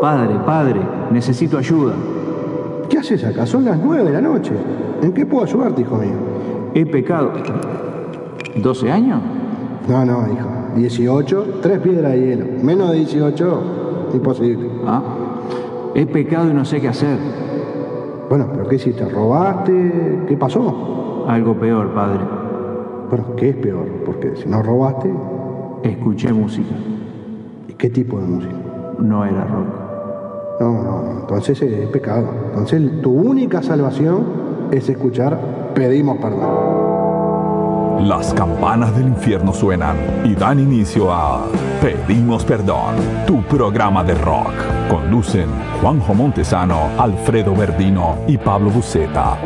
Padre, padre, necesito ayuda. ¿Qué haces acá? Son las nueve de la noche. ¿En qué puedo ayudarte, hijo mío? He pecado. ¿12 años? No, no, hijo. 18, tres piedras de hielo. Menos de 18, imposible. Ah. He pecado y no sé qué hacer. Bueno, pero ¿qué hiciste? ¿Robaste? ¿Qué pasó? Algo peor, padre. Bueno, ¿qué es peor? Porque si no robaste, Escuché música. ¿y qué tipo de música? No era rock. No, no, entonces es pecado. Entonces tu única salvación es escuchar pedimos perdón. Las campanas del infierno suenan y dan inicio a Pedimos Perdón, tu programa de rock. Conducen Juanjo Montesano, Alfredo Verdino y Pablo Buceta.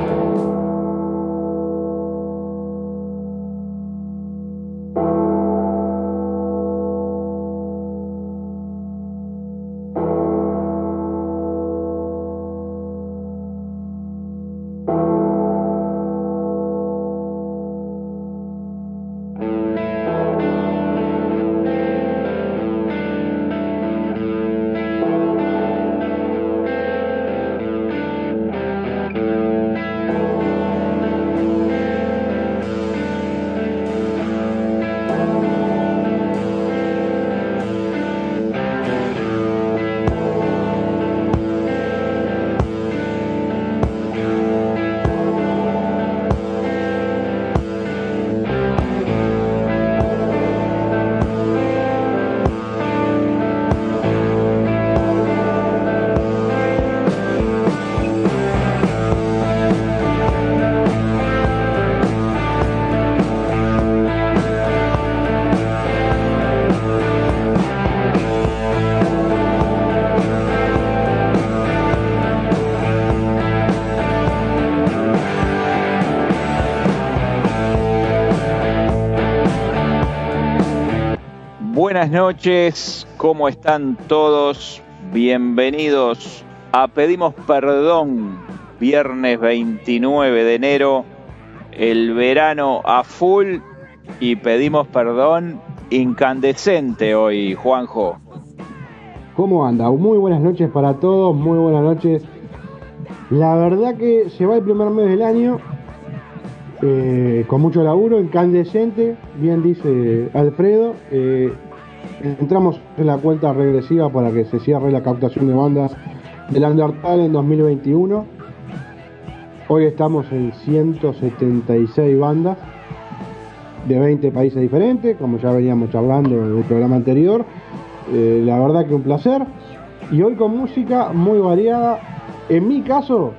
Buenas noches, ¿cómo están todos? Bienvenidos a Pedimos Perdón, viernes 29 de enero, el verano a full y pedimos perdón incandescente hoy, Juanjo. ¿Cómo anda? Muy buenas noches para todos, muy buenas noches. La verdad que se va el primer mes del año eh, con mucho laburo, incandescente, bien dice Alfredo. Eh, entramos en la cuenta regresiva para que se cierre la captación de bandas del Undertale en 2021. Hoy estamos en 176 bandas de 20 países diferentes, como ya veníamos hablando en el programa anterior. Eh, la verdad que un placer. Y hoy con música muy variada, en mi caso,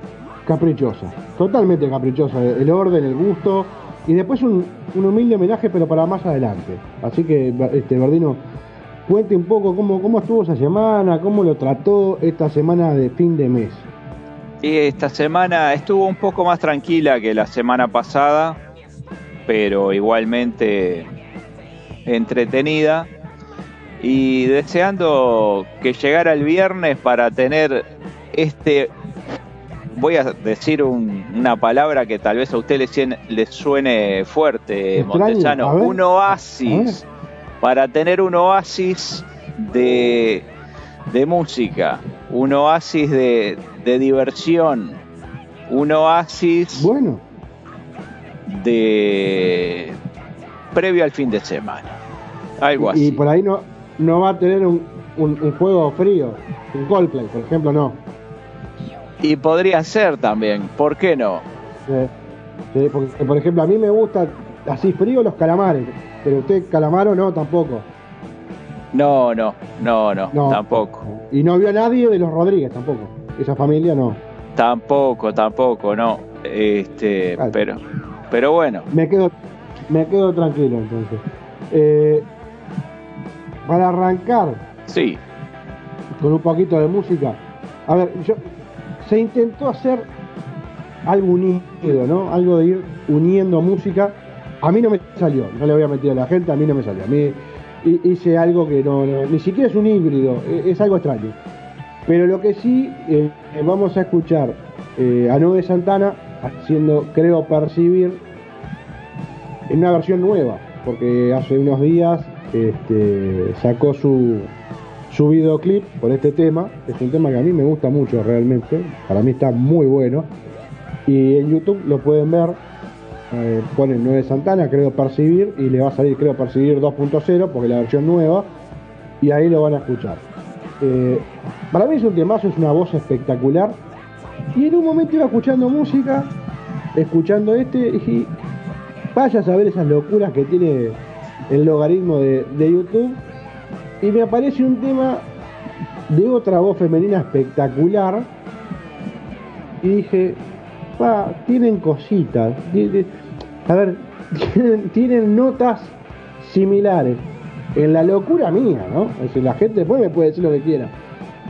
caprichosa, totalmente caprichosa, el orden, el gusto, y después un, un humilde homenaje, pero para más adelante. Así que, este, Verdino, cuente un poco cómo, cómo estuvo esa semana, cómo lo trató esta semana de fin de mes. Y esta semana estuvo un poco más tranquila que la semana pasada, pero igualmente entretenida. Y deseando que llegara el viernes para tener este, voy a decir un- una palabra que tal vez a usted le, suene fuerte, Montesano, un oasis, para tener un oasis de, de música, un oasis de, de diversión, un oasis Bueno, de previo al fin de semana. Algo y, y así. por ahí no, no va a tener un, un- un juego frío, un Coldplay, por ejemplo, no. Y podría ser también, ¿por qué no? Sí, sí, porque, por ejemplo, a mí me gusta así frío los calamares, pero usted calamaro no, tampoco. No, no, no, no, No. tampoco. Y no vio a nadie de los Rodríguez tampoco. Esa familia no. Tampoco, tampoco, no. Este, Claro. pero, pero bueno, Me quedo, me quedo tranquilo entonces. Eh, para arrancar sí, con un poquito de música, a ver, yo, se intentó hacer algo unido, ¿no? Algo de ir uniendo música. A mí no me salió, no le voy a mentir a la gente, a mí no me salió. A mí hi- hice algo que no, ni siquiera es un híbrido, e- es, algo extraño. Pero lo que sí, eh, vamos a escuchar eh, a Noé Santana haciendo, creo percibir, en una versión nueva, porque hace unos días este, sacó su, su videoclip por este tema. Es un tema que a mí me gusta mucho realmente, para mí está muy bueno. Y en YouTube lo pueden ver, eh, ponen 9 Santana, creo percibir, y le va a salir, creo percibir 2.0, porque la versión nueva, y ahí lo van a escuchar. Eh, para mí es un temazo, es una voz espectacular. Y en un momento iba escuchando música, escuchando este, y vaya a saber esas locuras que tiene el logaritmo de, de YouTube. Y me aparece un tema de otra voz femenina espectacular. Y dije, tienen cositas. A ver, tienen, notas similares. En la locura mía, ¿no? Es la gente después me puede decir lo que quiera.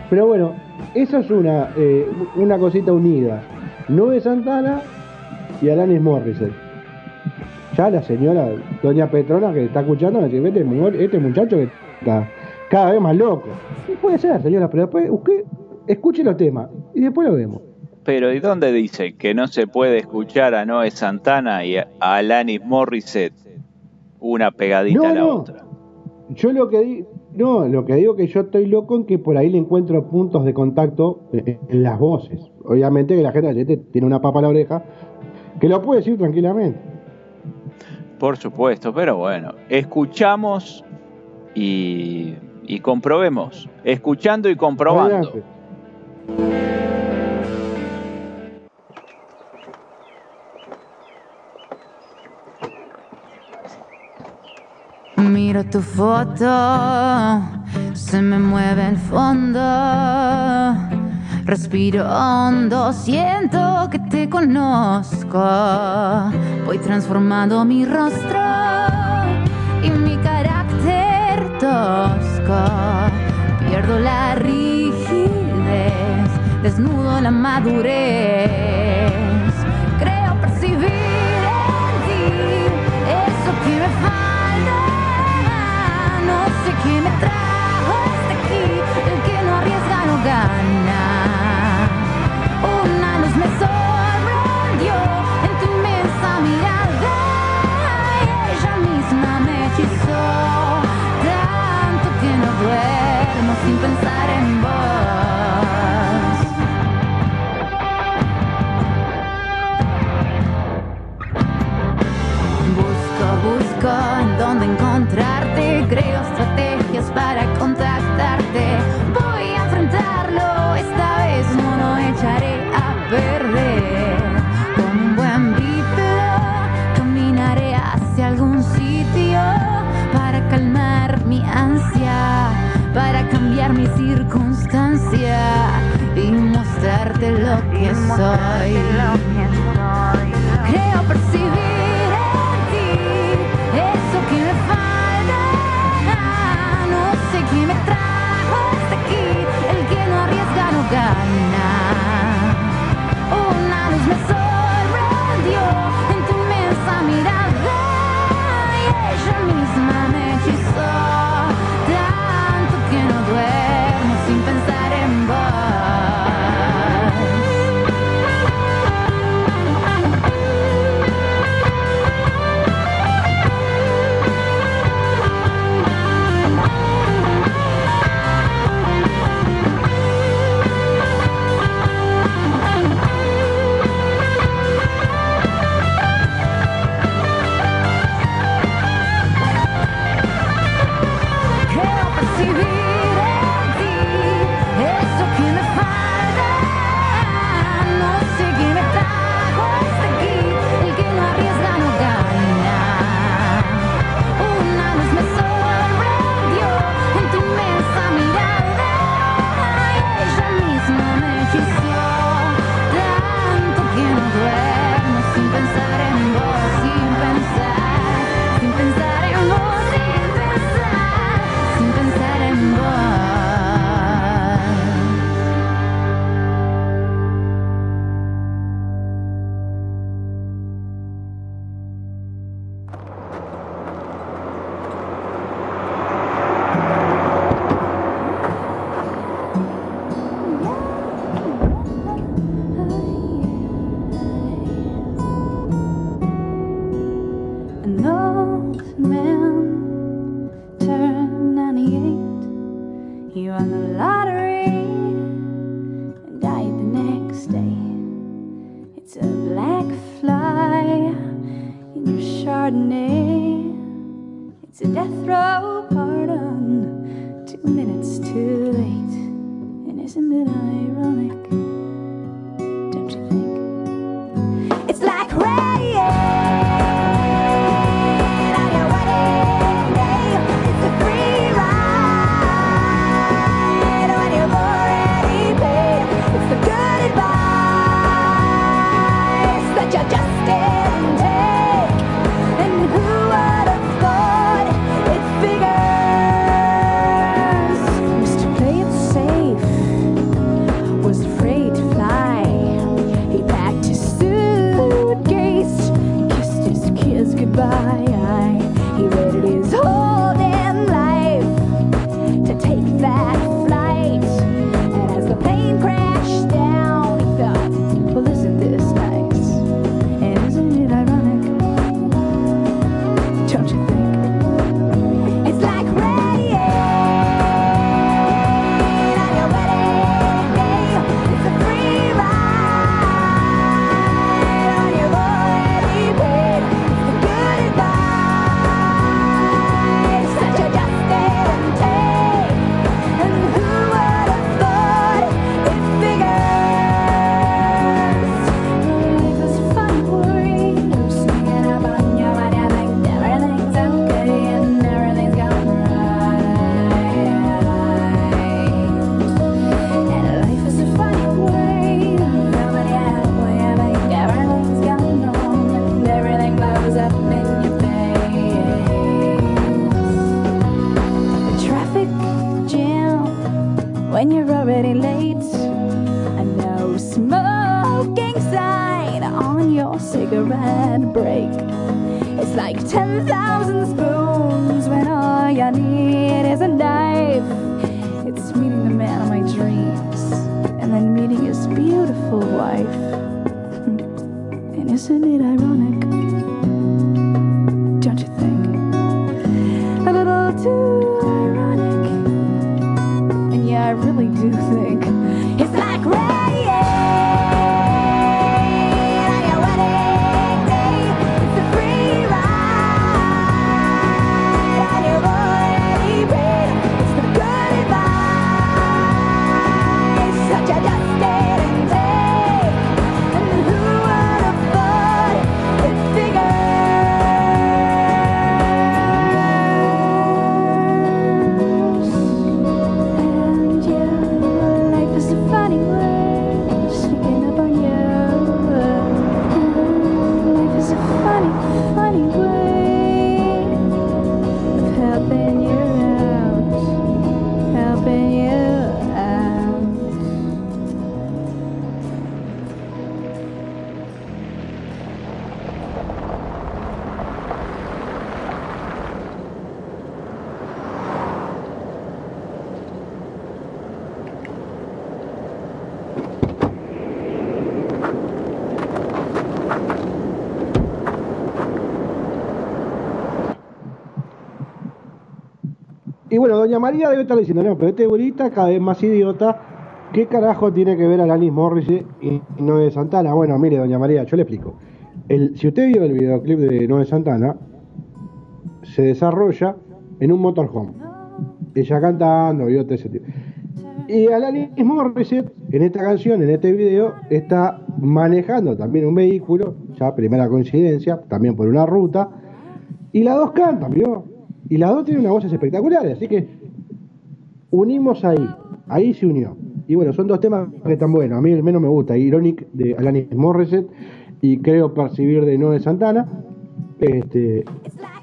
Pero bueno, eso es una, eh, una cosita unida. Noé Santana y Alanis Morissette. Ya la señora, doña Petrona, que está escuchando, me dice, "Vete, mu- este muchacho que está cada vez más loco. Puede ser, señora, pero después usted escuche los temas y después lo vemos. Pero ¿y dónde dice que no se puede escuchar a Noé Santana y a Alanis Morissette una pegadita No, a la no. otra? Yo lo que digo, no, lo que digo que yo estoy loco en que por ahí le encuentro puntos de contacto en, las voces. Obviamente que la gente tiene una papa a la oreja, que lo puede decir tranquilamente. Por supuesto, pero bueno, escuchamos y, y comprobemos. Escuchando y comprobando. Adelante. Miro tu foto, se me mueve el fondo. Respiro hondo, siento que te conozco. Voy transformando mi rostro y mi carácter tosco. Pierdo la rigidez, desnudo la madurez. Creo percibir en ti eso que me falta. Una luz circunstancia y mostrarte lo que soy. María debe estar diciendo, no, pero este burita cada vez más idiota. ¿Qué carajo tiene que ver Alanis Morris y Noé Santana? Bueno, mire, doña María, yo le explico. Si usted vio el videoclip de Noé Santana, se desarrolla en un motorhome. Ella cantando, vio ese tipo. Y Alanis Morissette, en esta canción, en este video, está manejando también un vehículo, ya primera coincidencia, también por una ruta, y las dos cantan, ¿vio? Y las dos tienen una voces espectaculares, así que unimos ahí, ahí se unió. Y bueno, son dos temas que están buenos. A mí el menos me gusta, Ironic de Alanis Morissette y creo percibir de Noé Santana. Este,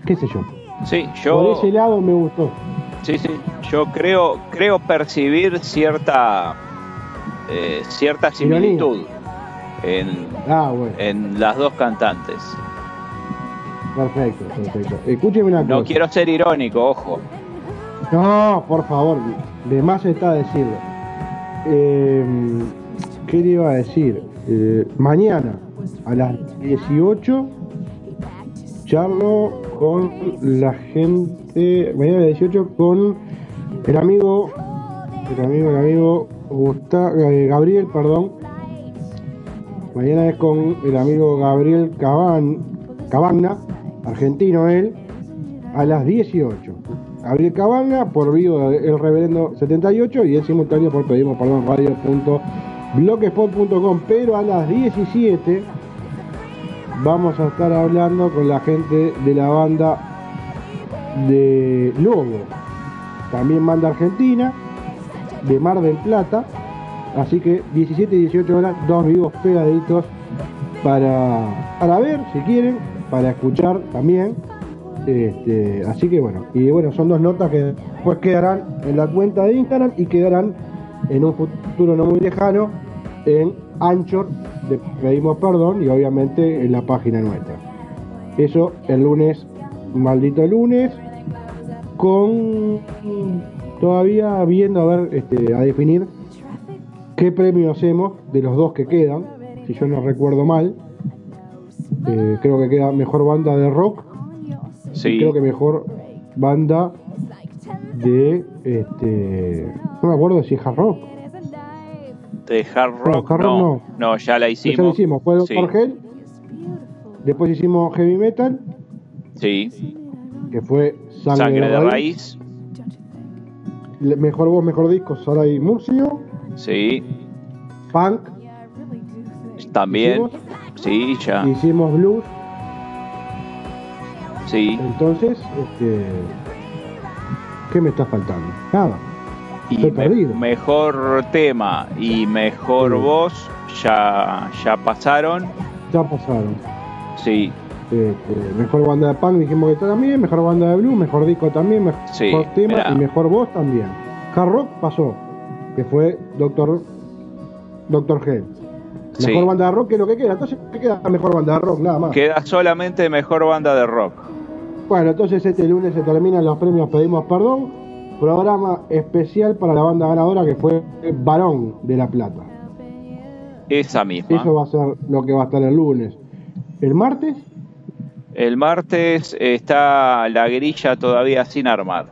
qué sé yo. Sí, Por yo, ese lado me gustó. sí, sí, yo creo, creo percibir cierta, eh, cierta similitud en, Ah, bueno, en las dos cantantes. perfecto, perfecto. Escúcheme una No cosa. quiero ser irónico, ojo. No, por favor, de más está decirlo. Eh, ¿Qué le iba a decir? Eh, mañana a las 18 charlo con la gente. Mañana a las 18 con el amigo. El amigo, el amigo Gusta- eh, Gabriel, perdón. Mañana es con el amigo Gabriel Caban, Cabagna argentino él, a las 18. Gabriel Cabanga por vivo el reverendo 78 y en simultáneo por pedimos perdón radio.blogspot.com pero a las 17 vamos a estar hablando con la gente de la banda de Lobo. También banda argentina de Mar del Plata. Así que 17 y 18 horas dos vivos pegaditos para, para ver si quieren para escuchar también este, así que bueno, y bueno, son dos notas que después quedarán en la cuenta de Instagram y quedarán en un futuro no muy lejano en Anchor, de pedimos perdón, y obviamente en la página nuestra. Eso el lunes, maldito lunes, con todavía viendo a ver, este, a definir qué premio hacemos de los dos que quedan, si yo no recuerdo mal. Eh, creo que queda mejor banda de rock Sí. creo que mejor banda de este no me acuerdo si es hard rock De hard No, rock, hard rock no, no. no, ya la Esa hicimos. lo hicimos fue Sí. Doctor Hell después hicimos heavy metal Sí, que fue sangre, sangre de raíz. mejor voz mejor disco Saray Murcio Sí, punk también. hicimos, Sí, ya. hicimos blues Sí. entonces este ¿qué me está faltando? nada Y me- perdido. mejor tema y mejor Sí. voz ya, ya pasaron. ya pasaron Sí, Este, mejor banda de punk dijimos que también, mejor banda de blues, mejor disco también, mejor Sí, tema mirá. y mejor voz también. Hard rock pasó, que fue Doctor Doctor Hell. Sí. Mejor banda de rock que lo que queda, entonces ¿qué queda mejor banda de rock? Nada más. queda solamente mejor banda de rock. Bueno, entonces este lunes se terminan los premios Pedimos Perdón, programa especial para la banda ganadora que fue Varón de la Plata. Esa misma. Eso va a ser lo que va a estar el lunes. El martes, El martes está la grilla todavía sin armar.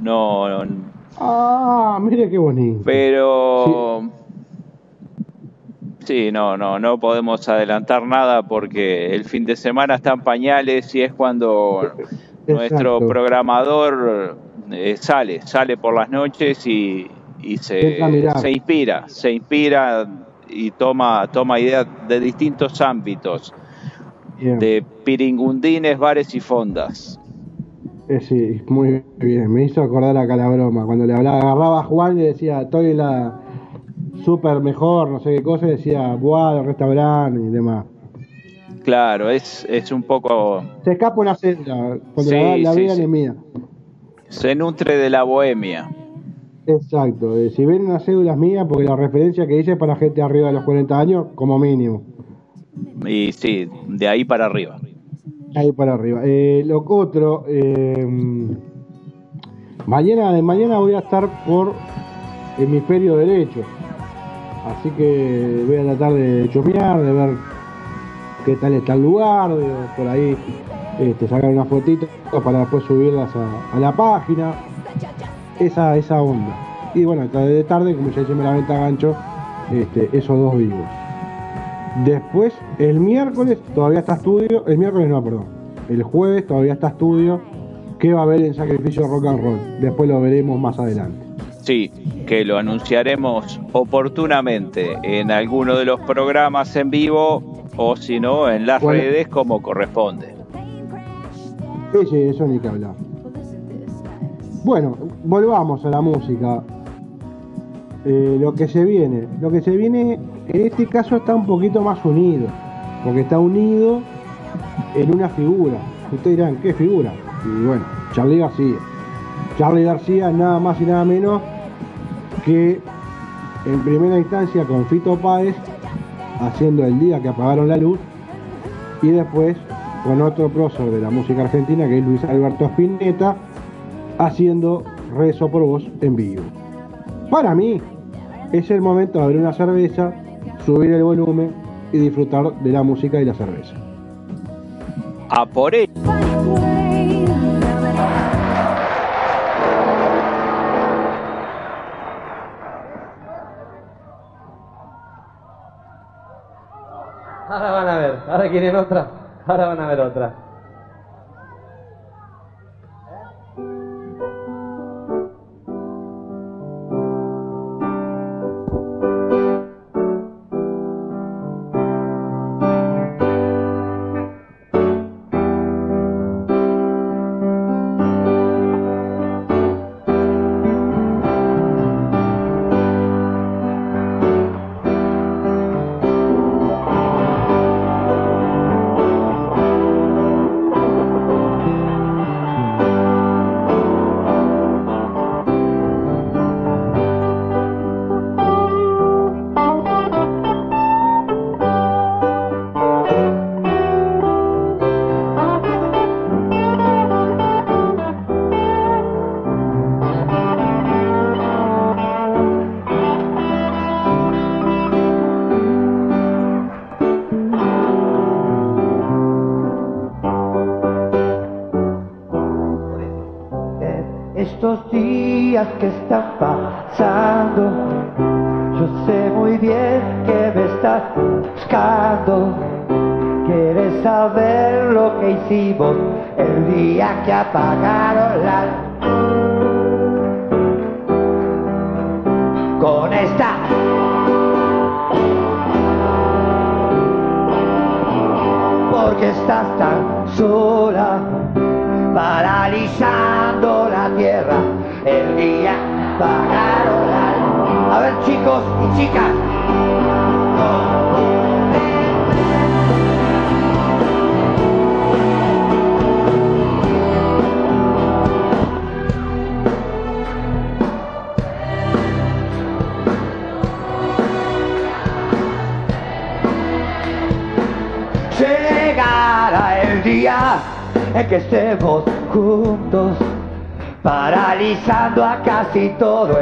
No, no- ah, mire qué bonito. pero sí, no, no, no podemos adelantar nada porque el fin de semana está en pañales y es cuando nuestro programador eh, sale, sale por las noches y, y se, se inspira, se inspira y toma, toma ideas de distintos ámbitos, Bien. de piringundines, bares y fondas. Eh, sí, muy bien. Me hizo acordar acá la broma. Cuando le hablaba, agarraba a Juan y le decía, estoy en la super mejor, no sé qué cosa, y decía, buah, el restaurante y demás. Claro, es, es un poco, Se escapa una Sí, la, la sí, vean sí. es mía. se nutre de la bohemia. Exacto, eh, si ven una cédula es mía, porque la referencia que hice es para gente arriba de los 40 años, como mínimo. Y sí, de ahí para arriba. Ahí para arriba. Eh, lo otro, eh, mañana de mañana voy a estar por hemisferio derecho. Así que voy a tratar de chumear, de ver qué tal está el lugar, de por ahí este, sacar unas fotitos para después subirlas a, a la página. Esa, esa onda. Y bueno, de tarde, como ya hice me la venta gancho, este, esos dos vivos. Después, el miércoles todavía está estudio. El miércoles no, perdón. El jueves todavía está estudio. ¿Qué va a haber en Sacrificio Rock and Roll? Después lo veremos más adelante. Sí, que lo anunciaremos oportunamente en alguno de los programas en vivo o si no en las Bueno. redes como corresponde. Sí, sí, eso ni que hablar. Bueno, volvamos a la música. Eh, lo que se viene. Lo que se viene en este caso está un poquito más unido. Porque está unido en una figura. Ustedes dirán, ¿qué figura? Y bueno, Charlie García. Charlie García nada más y nada menos que en primera instancia con Fito Páez haciendo el día que apagaron la luz y después con otro prócer de la música argentina que es Luis Alberto Spinetta haciendo Rezo por vos en vivo. Para mí es el momento de abrir una cerveza, subir el volumen y disfrutar de la música y la cerveza. A por ello. A ver, ahora van a ver otra. Apagaron casi todo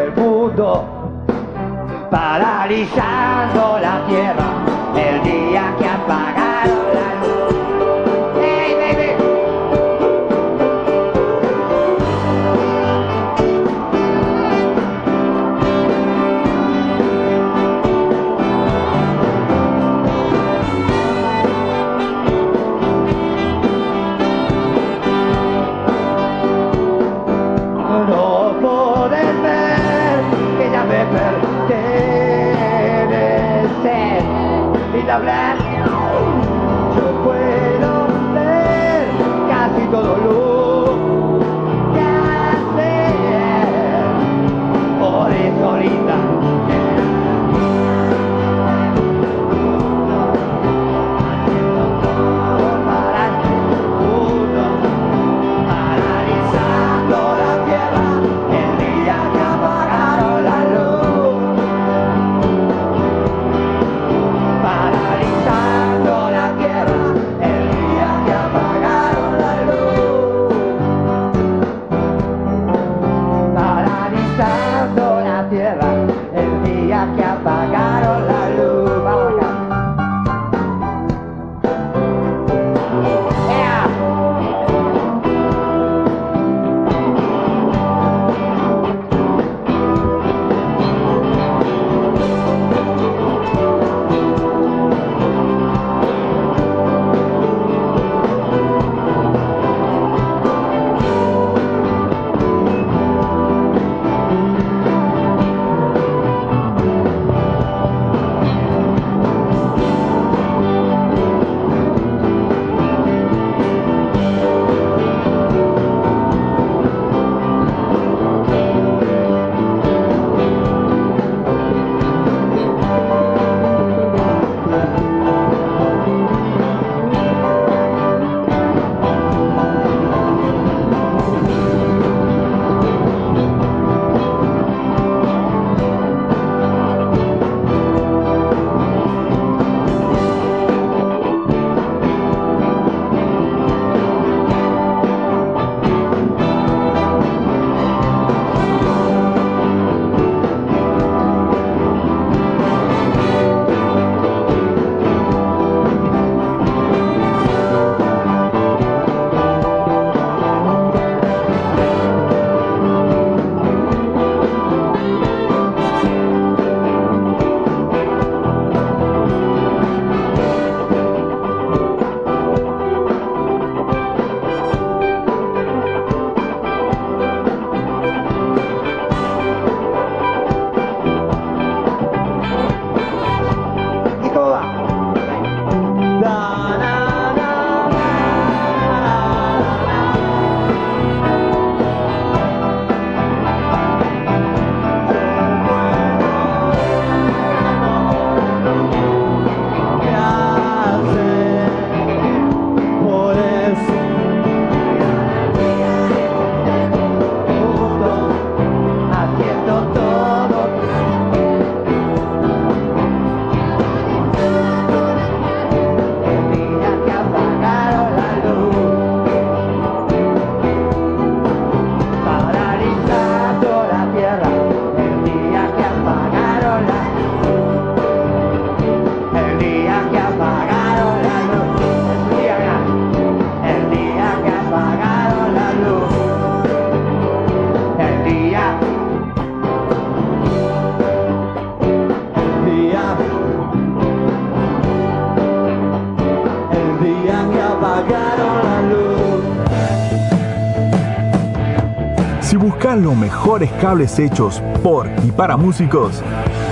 Los mejores cables hechos por y para músicos.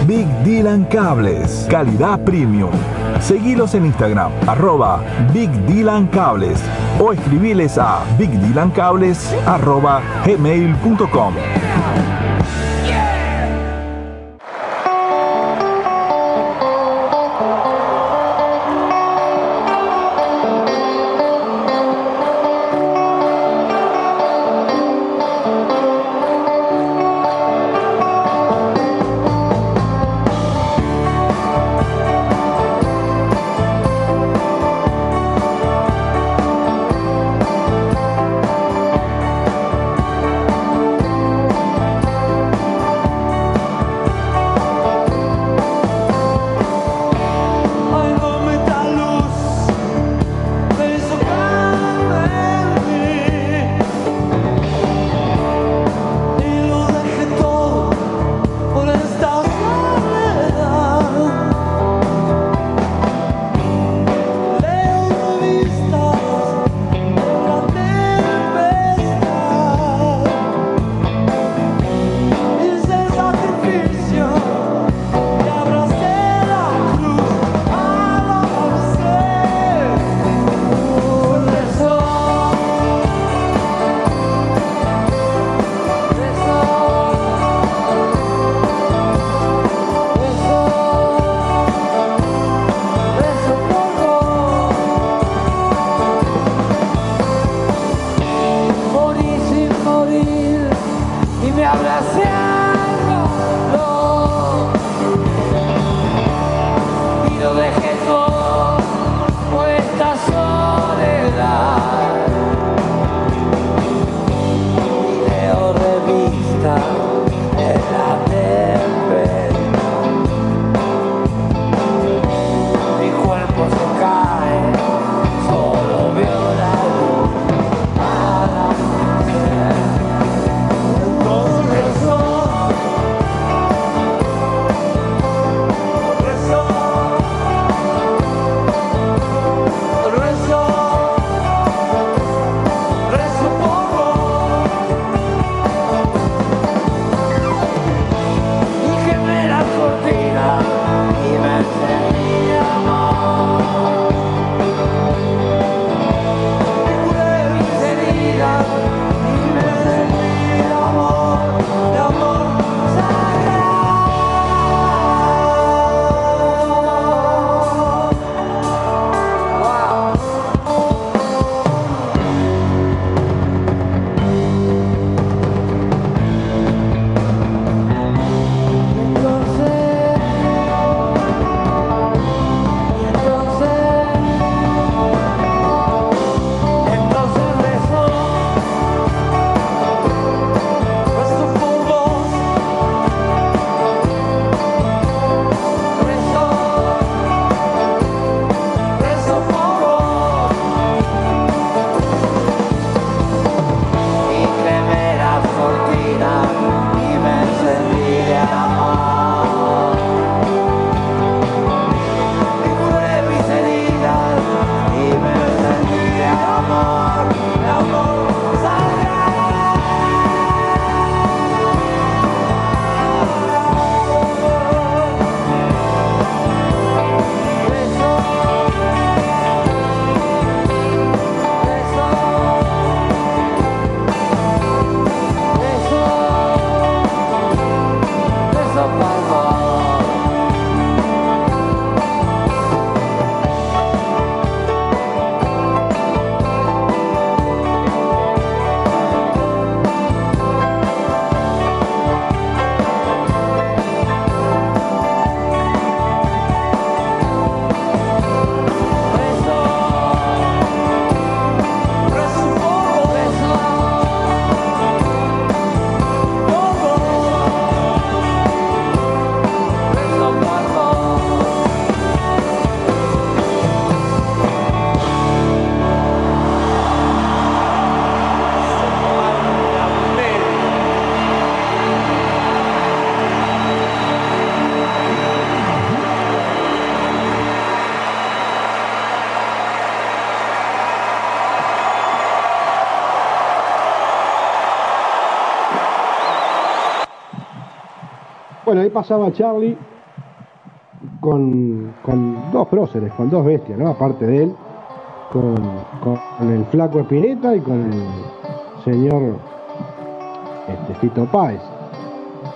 Big Dylan Cables, calidad premium. Seguilos en Instagram, arroba Big Dylan Cables o escribiles a bigdylancables arroba gmail.com. Pasaba Charlie con, con dos próceres, con dos bestias, ¿no? Aparte de él, con, con el flaco Espineta y con el señor este, Fito Páez.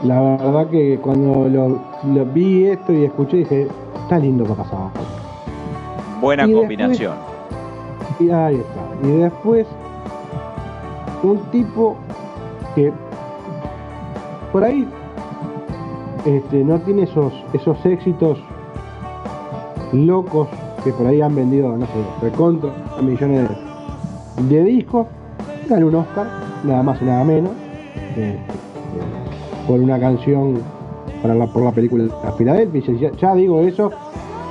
La verdad que cuando lo, lo vi esto y escuché dije, está lindo para pasar. Buena Y combinación. Y ahí está. Y después, un tipo que por ahí este, no tiene esos, esos éxitos locos que por ahí han vendido, no sé, recontra millones de, discos. Ganó un Oscar, nada más y nada menos, eh, eh, por una canción para la, por la película La Filadelfia. Ya, digo eso,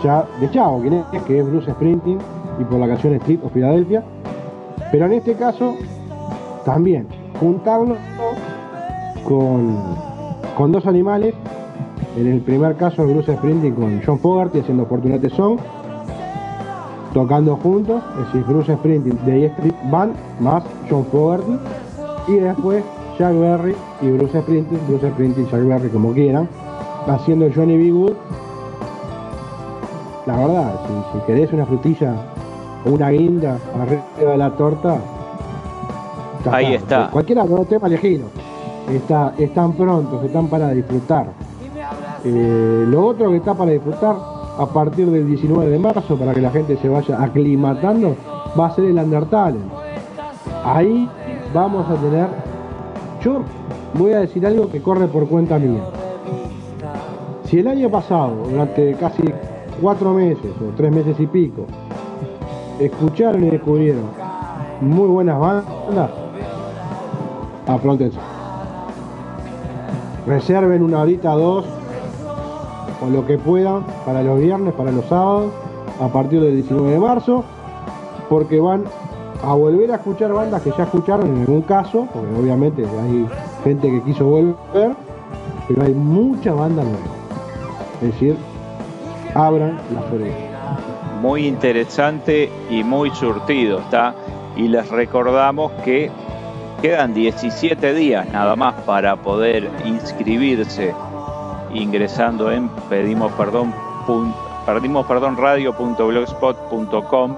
ya de chavo. Que es Bruce Springsteen y por la canción Street of Philadelphia. Pero en este caso, también, juntarlo con, con dos animales. En el primer caso, Bruce Springsteen con John Fogerty haciendo Fortunate Song, tocando juntos, es decir, Bruce Springsteen de Street Band más John Fogerty. Y después Jack Berry y Bruce Springsteen, Bruce Springsteen y Jack Berry como quieran, haciendo Johnny B. Good. La verdad, si, si querés una frutilla o una guinda arriba de la torta, Ahí está. Cualquiera de los temas elegidos. Está, están prontos, están para disfrutar. Eh, lo otro que está para disfrutar a partir del 19 de marzo, para que la gente se vaya aclimatando, va a ser el Undertale. Ahí vamos a tener. Yo voy a decir algo que corre por cuenta mía. Si el año pasado, durante casi cuatro meses o tres meses y pico, escucharon y descubrieron muy buenas bandas, apróntense. Reserven una horita, dos, o lo que puedan para los viernes, para los sábados, a partir del 19 de marzo, porque van a volver a escuchar bandas que ya escucharon en algún caso, porque obviamente hay gente que quiso volver, pero hay mucha banda nueva. Es decir, abran las orejas. Muy interesante y muy surtido está. Y les recordamos que quedan 17 días nada más para poder inscribirse ingresando en pedimos perdón perdimos perdón radio.blogspot.com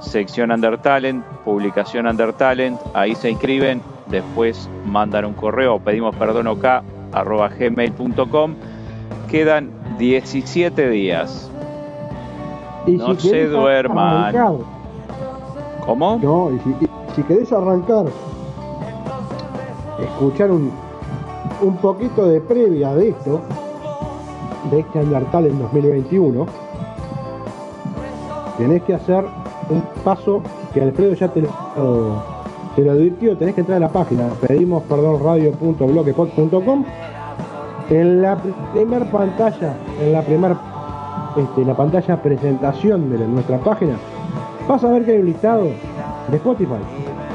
sección Undertalent, publicación Undertalent, ahí se inscriben, después mandan un correo pedimos perdón ok arroba gmail.com quedan 17 días No si se duerman. arrancar, ¿cómo? No, y si, y si querés arrancar, escuchar un, un poquito de previa de esto, de este Undertale en 2021, tenés que hacer un paso que Alfredo ya te lo, advirtió, tenés que entrar a la página pedimos perdón radio.blogspot.com en la primera pantalla, en la primera este, la pantalla presentación de nuestra página, vas a ver que hay un listado de Spotify.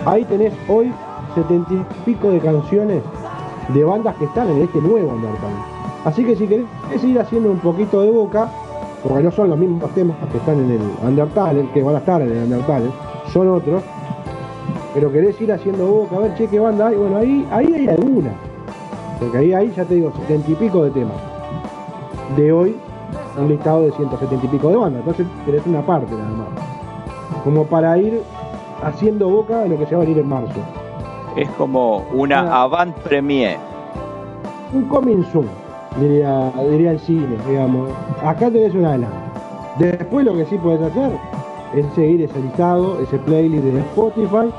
Ahí tenés hoy setenta y pico de canciones de bandas que están en este nuevo Undertale. Así que si querés ir haciendo un poquito de boca, porque no son los mismos temas que están en el Undertale, que van a estar en el Undertale, son otros, pero querés ir haciendo boca, a ver, che, qué banda hay, bueno, ahí, ahí hay alguna. Porque ahí, ahí ya te digo, setenta y pico de temas. De hoy, un listado de 170 y pico de bandas. Entonces tenés una parte nada más. Como para ir haciendo boca de lo que se va a venir en marzo. Es como una Ah. avant premiere. Un coming diría, diría el cine, digamos. Acá tenés una adelanto. Después lo que sí puedes hacer es seguir ese listado, ese playlist de Spotify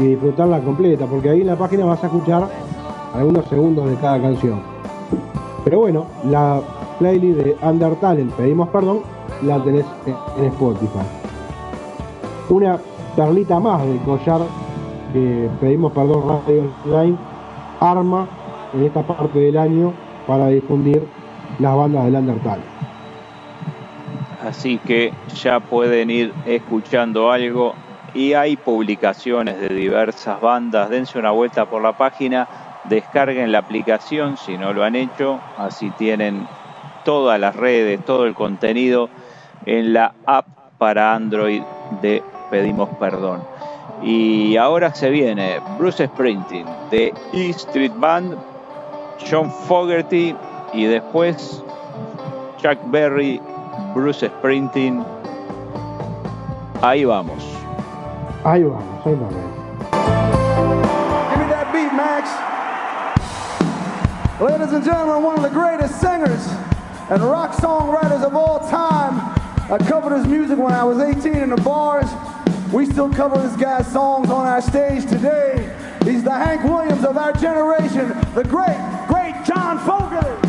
y disfrutarla completa, porque ahí en la página vas a escuchar algunos segundos de cada canción. Pero bueno, la playlist de Undertale, pedimos perdón, la tenés en, en Spotify. Una perlita más del collar pedimos perdón Radio Online arma en esta parte del año para difundir las bandas del Undertale. Así que ya pueden ir escuchando algo y hay publicaciones de diversas bandas. Dense una vuelta por la página, descarguen la aplicación si no lo han hecho, así tienen todas las redes, todo el contenido en la app para Android de Pedimos Perdón. Y ahora se viene Bruce Springsteen de E Street Band, John Fogerty y después Chuck Berry, Bruce Springsteen. Ahí vamos. Ahí vamos, ahí vamos. Give me that beat, Max. Ladies and gentlemen, one of the greatest singers and rock songwriters of all time. I covered his music when I was 18 in the bars. We still cover this guy's songs on our stage today. He's the Hank Williams of our generation, the great, great John Fogerty.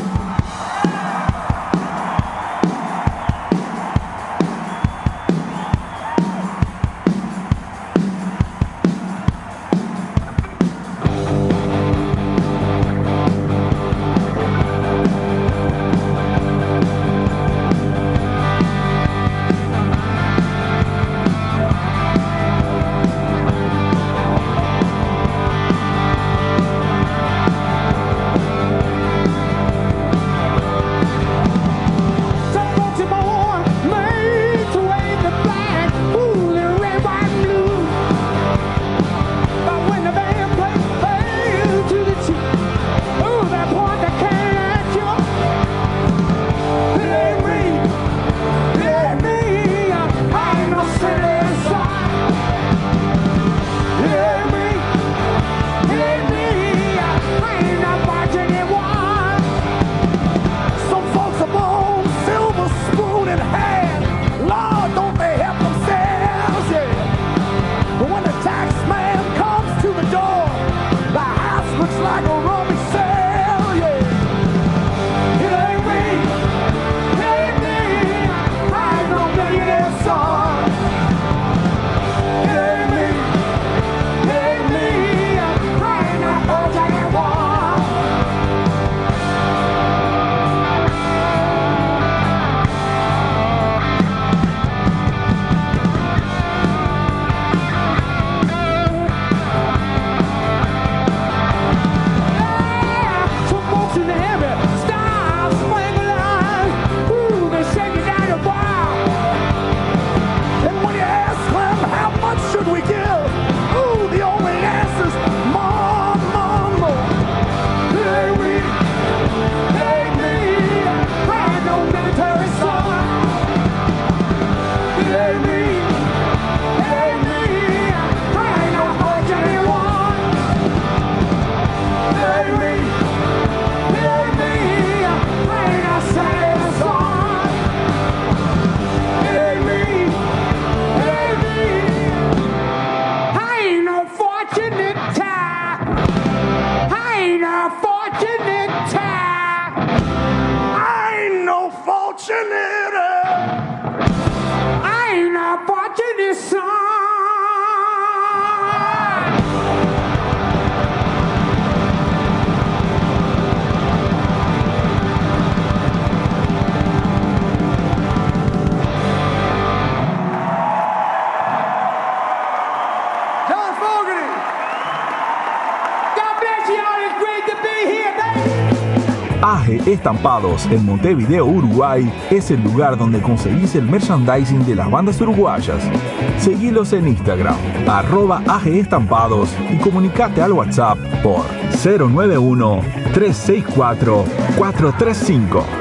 Estampados en Montevideo, Uruguay, es el lugar donde conseguís el merchandising de las bandas uruguayas. Seguilos en Instagram, arroba agestampados y comunicate al WhatsApp por 091 364 435.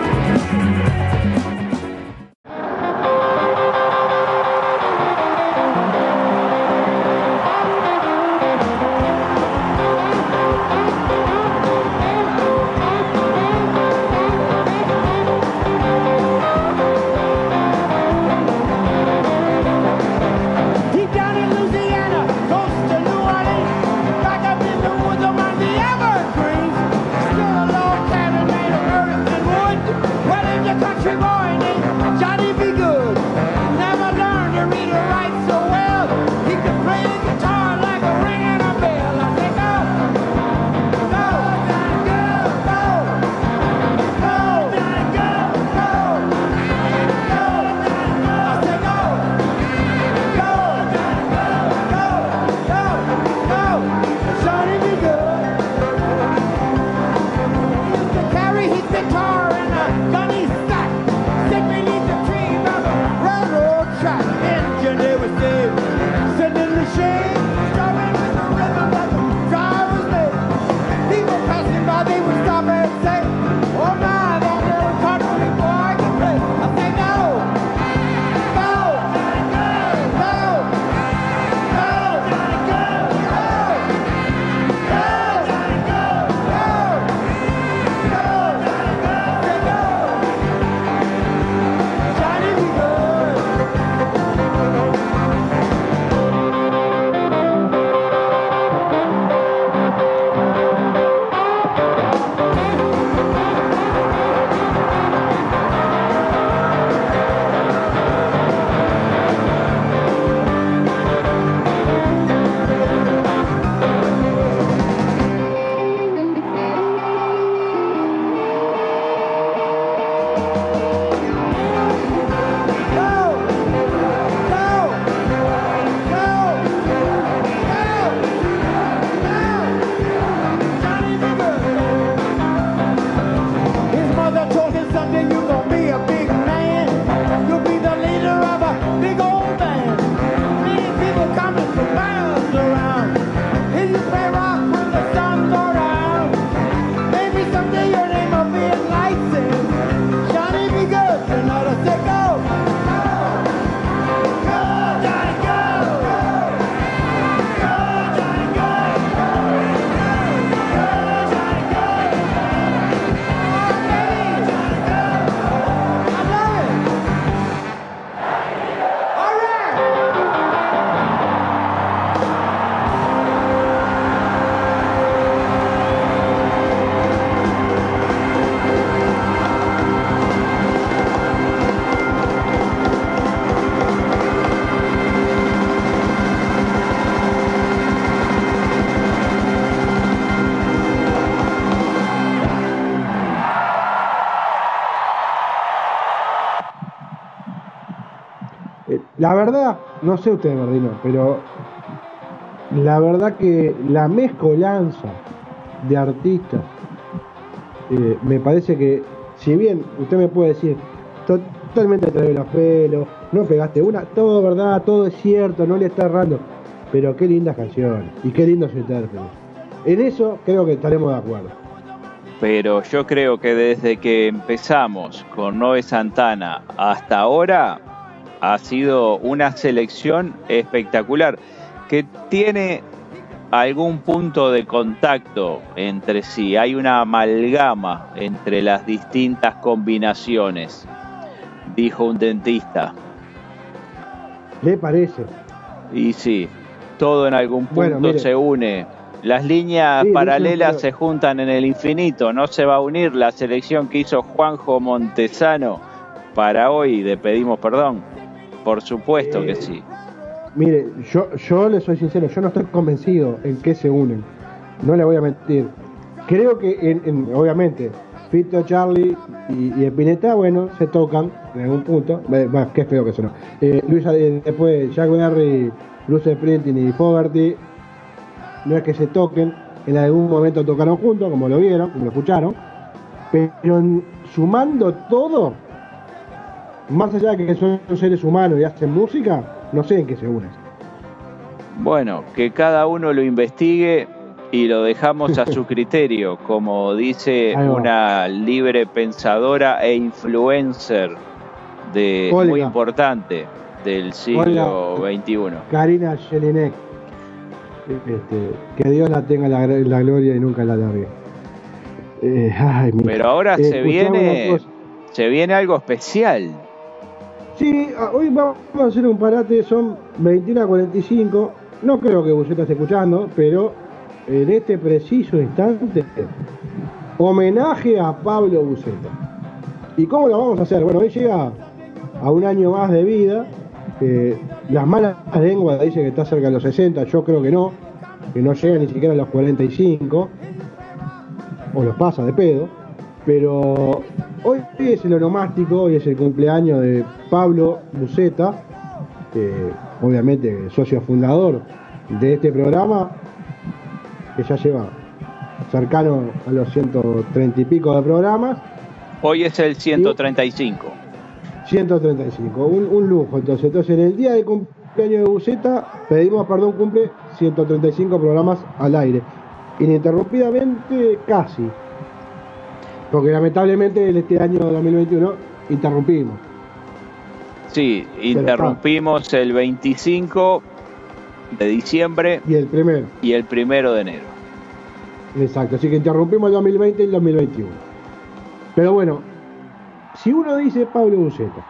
La verdad, no sé usted, Verdino, pero la verdad que la mezcolanza de artistas eh, me parece que, si bien usted me puede decir totalmente trae los pelos, no pegaste una, todo verdad, todo es cierto, no le está errando, pero qué lindas canciones y qué lindos intérpretes. En eso creo que estaremos de acuerdo. Pero yo creo que desde que empezamos con Noé Santana hasta ahora ha sido una selección espectacular que tiene algún punto de contacto entre sí, hay una amalgama entre las distintas combinaciones, dijo un dentista. ¿Le parece? Y sí, todo en algún punto Bueno, se une. Las líneas Sí, paralelas dicen se juntan en el infinito, no se va a unir la selección que hizo Juanjo Montesano para hoy, le pedimos perdón. Por supuesto que Eh, sí. Mire, yo, yo le soy sincero, yo no estoy convencido en qué se unen. No le voy a mentir. Creo que, en, en- obviamente, Fito, Charlie y, y Spinetta, bueno, se tocan en algún punto. Bueno, qué feo que sonó. Eh, Luis, eh, después Jack Berry, Bruce Springsteen y Fogerty, no es que se toquen, en algún momento tocaron juntos, como lo vieron, como lo escucharon, pero sumando todo, más allá de que son seres humanos y hacen música, no sé en qué se unen. Bueno, que cada uno lo investigue y lo dejamos a su criterio, como dice una libre pensadora e influencer de Olga. muy importante del siglo XXI. Karina Jelinek. Este, que Dios la tenga la, la gloria y nunca la largue. Eh, ay. Pero ahora Eh, se viene, se viene algo especial. Sí, ah, hoy vamos a hacer un parate, son 21 a 45. No creo que Buceta esté escuchando, pero en este preciso instante, homenaje a Pablo Buceta. ¿Y cómo lo vamos a hacer? Bueno, hoy llega a un año más de vida. eh, las malas lenguas dicen que está cerca de los 60, yo creo que no, que no llega ni siquiera a los 45, o los pasa de pedo. Pero hoy es el onomástico, hoy es el cumpleaños de Pablo Buceta, que obviamente socio fundador de este programa, que ya lleva cercano a los 130 y pico de programas. Hoy es el 135. 135, un, un lujo entonces. Entonces, en el día de cumpleaños de Buceta, pedimos perdón, cumple 135 programas al aire. Ininterrumpidamente, casi. Porque lamentablemente en este año 2021 interrumpimos. Sí, interrumpimos el 25 de diciembre Y el primero, y el primero de enero. exacto. Así que interrumpimos el 2020 y el 2021. Pero bueno, si uno dice Pablo Buceta,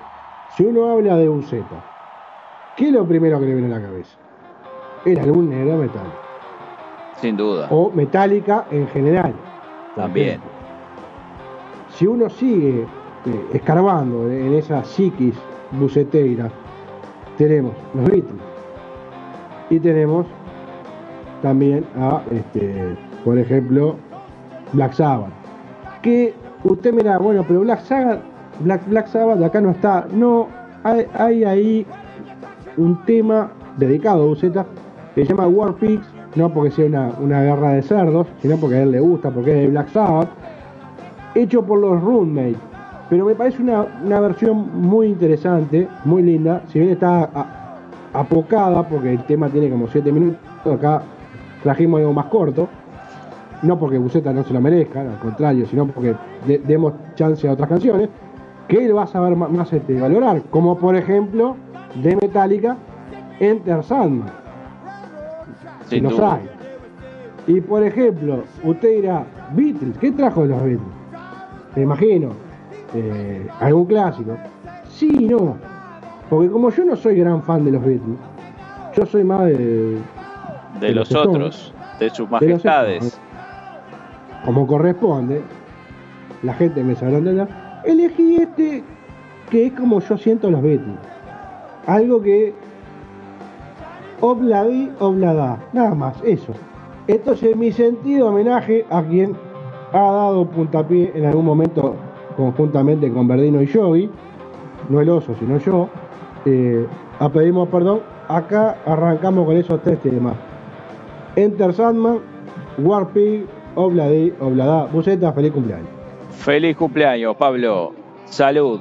si uno habla de Buceta, ¿qué es lo primero que le viene a la cabeza? El álbum negro metal. Sin duda. o metálica en general. También. Si uno sigue eh, escarbando en esa psiquis buceteira, tenemos los Beatles y tenemos también a, este, por ejemplo, Black Sabbath. Que usted mira, bueno, pero Black Sabbath, Black, Black Sabbath acá no está. No, hay, hay ahí un tema dedicado a Buceta que se llama War Pigs, no porque sea una, una guerra de cerdos, sino porque a él le gusta, porque es de Black Sabbath, hecho por los Roommates. Pero me parece una, una versión muy interesante, muy linda, si bien está a- apocada, porque el tema tiene como 7 minutos, acá trajimos algo más corto, no porque Buceta no se lo merezca, al contrario, sino porque de- demos chance a otras canciones, que él va a saber más, este, valorar, como por ejemplo de Metallica, Enter Sandman Sin los hay. Y por ejemplo, usted dirá, Beatles, ¿qué trajo de los Beatles? Me imagino, eh, algún clásico. Sí y no, porque como yo no soy gran fan de los Beatles, yo soy más de, De de los los otros, de sus de majestades. otros. como corresponde, la gente me sabrá entender, elegí este que es como yo siento los Beatles. Algo que obladí, oblada, nada más, eso. Entonces mi sentido homenaje a quien ha dado puntapié en algún momento conjuntamente con Verdino y Yogi, no el oso, sino yo, eh, pedimos perdón. Acá arrancamos con esos tres temas. Enter Sandman, Warpig, Obladi, Oblada, Buceta, feliz cumpleaños. Feliz cumpleaños, Pablo. Salud.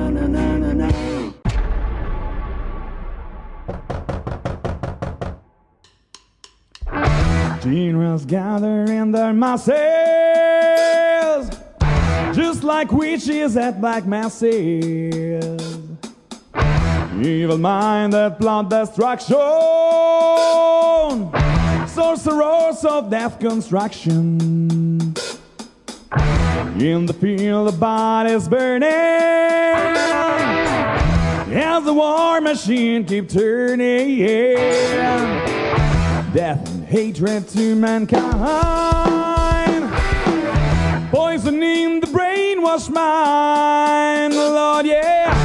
Generals gather in their masses, just like witches at black masses. Evil mind that plot destruction, sorcerers of death construction. In the field, the body's burning as the war machine keep turning. Death hatred to mankind. Poisoning the brainwashed mind, Lord, yeah.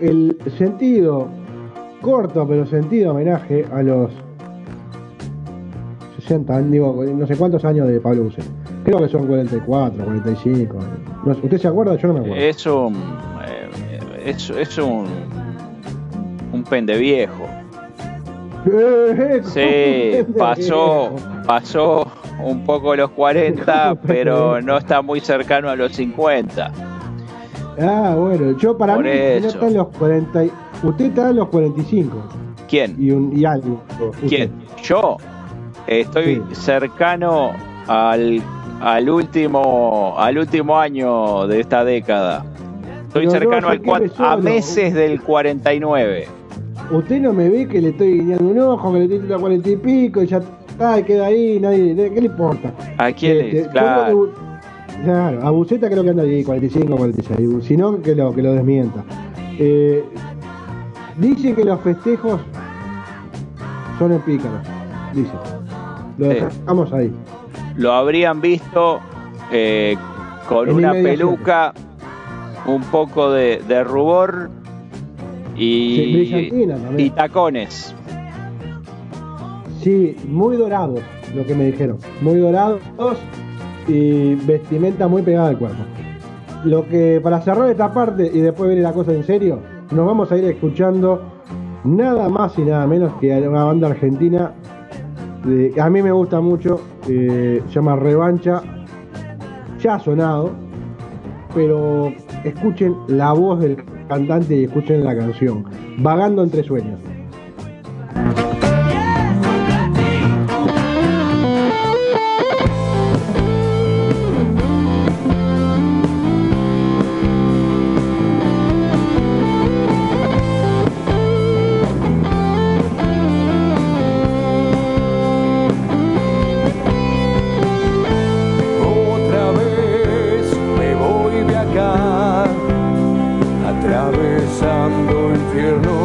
El sentido, corto pero sentido homenaje a los 60, digo, no sé cuántos años de Pablo Bucet. Creo que son 44, 45. No ¿Usted se acuerda? Yo no me acuerdo. Es un. eh, es, es un. Un pendeviejo. Sí, pasó, pasó un poco los 40, pero no está muy cercano a los 50. Ah, bueno, yo para Por mí usted eso. está en los 40. y- Usted está en los 45 ¿Quién? y, un, y algo. ¿Quién? Yo estoy cercano al, al último al último año de esta década. Estoy Pero no, cercano al a meses del 49. Usted no me ve que le estoy guiñando un ojo, que le estoy a 40 y pico y ya está, queda ahí, nadie, ¿qué le importa? ¿A quién Este, es? Claro. Claro, a Buceta creo que anda ahí 45 46, si no que lo, que lo desmienta. Eh, dice que los festejos son en pícaros, dice. Lo Sí. dejamos ahí. Lo habrían visto eh, con En una peluca, un poco de, de rubor y, y tacones. Sí, muy dorados, lo que me dijeron. Muy dorados y vestimenta muy pegada al cuerpo. Lo que para cerrar esta parte y después ver la cosa en serio, nos vamos a ir escuchando nada más y nada menos que a una banda argentina a mí me gusta mucho, eh, se llama Revancha, ya ha sonado, pero escuchen la voz del cantante y escuchen la canción, Vagando entre sueños. infierno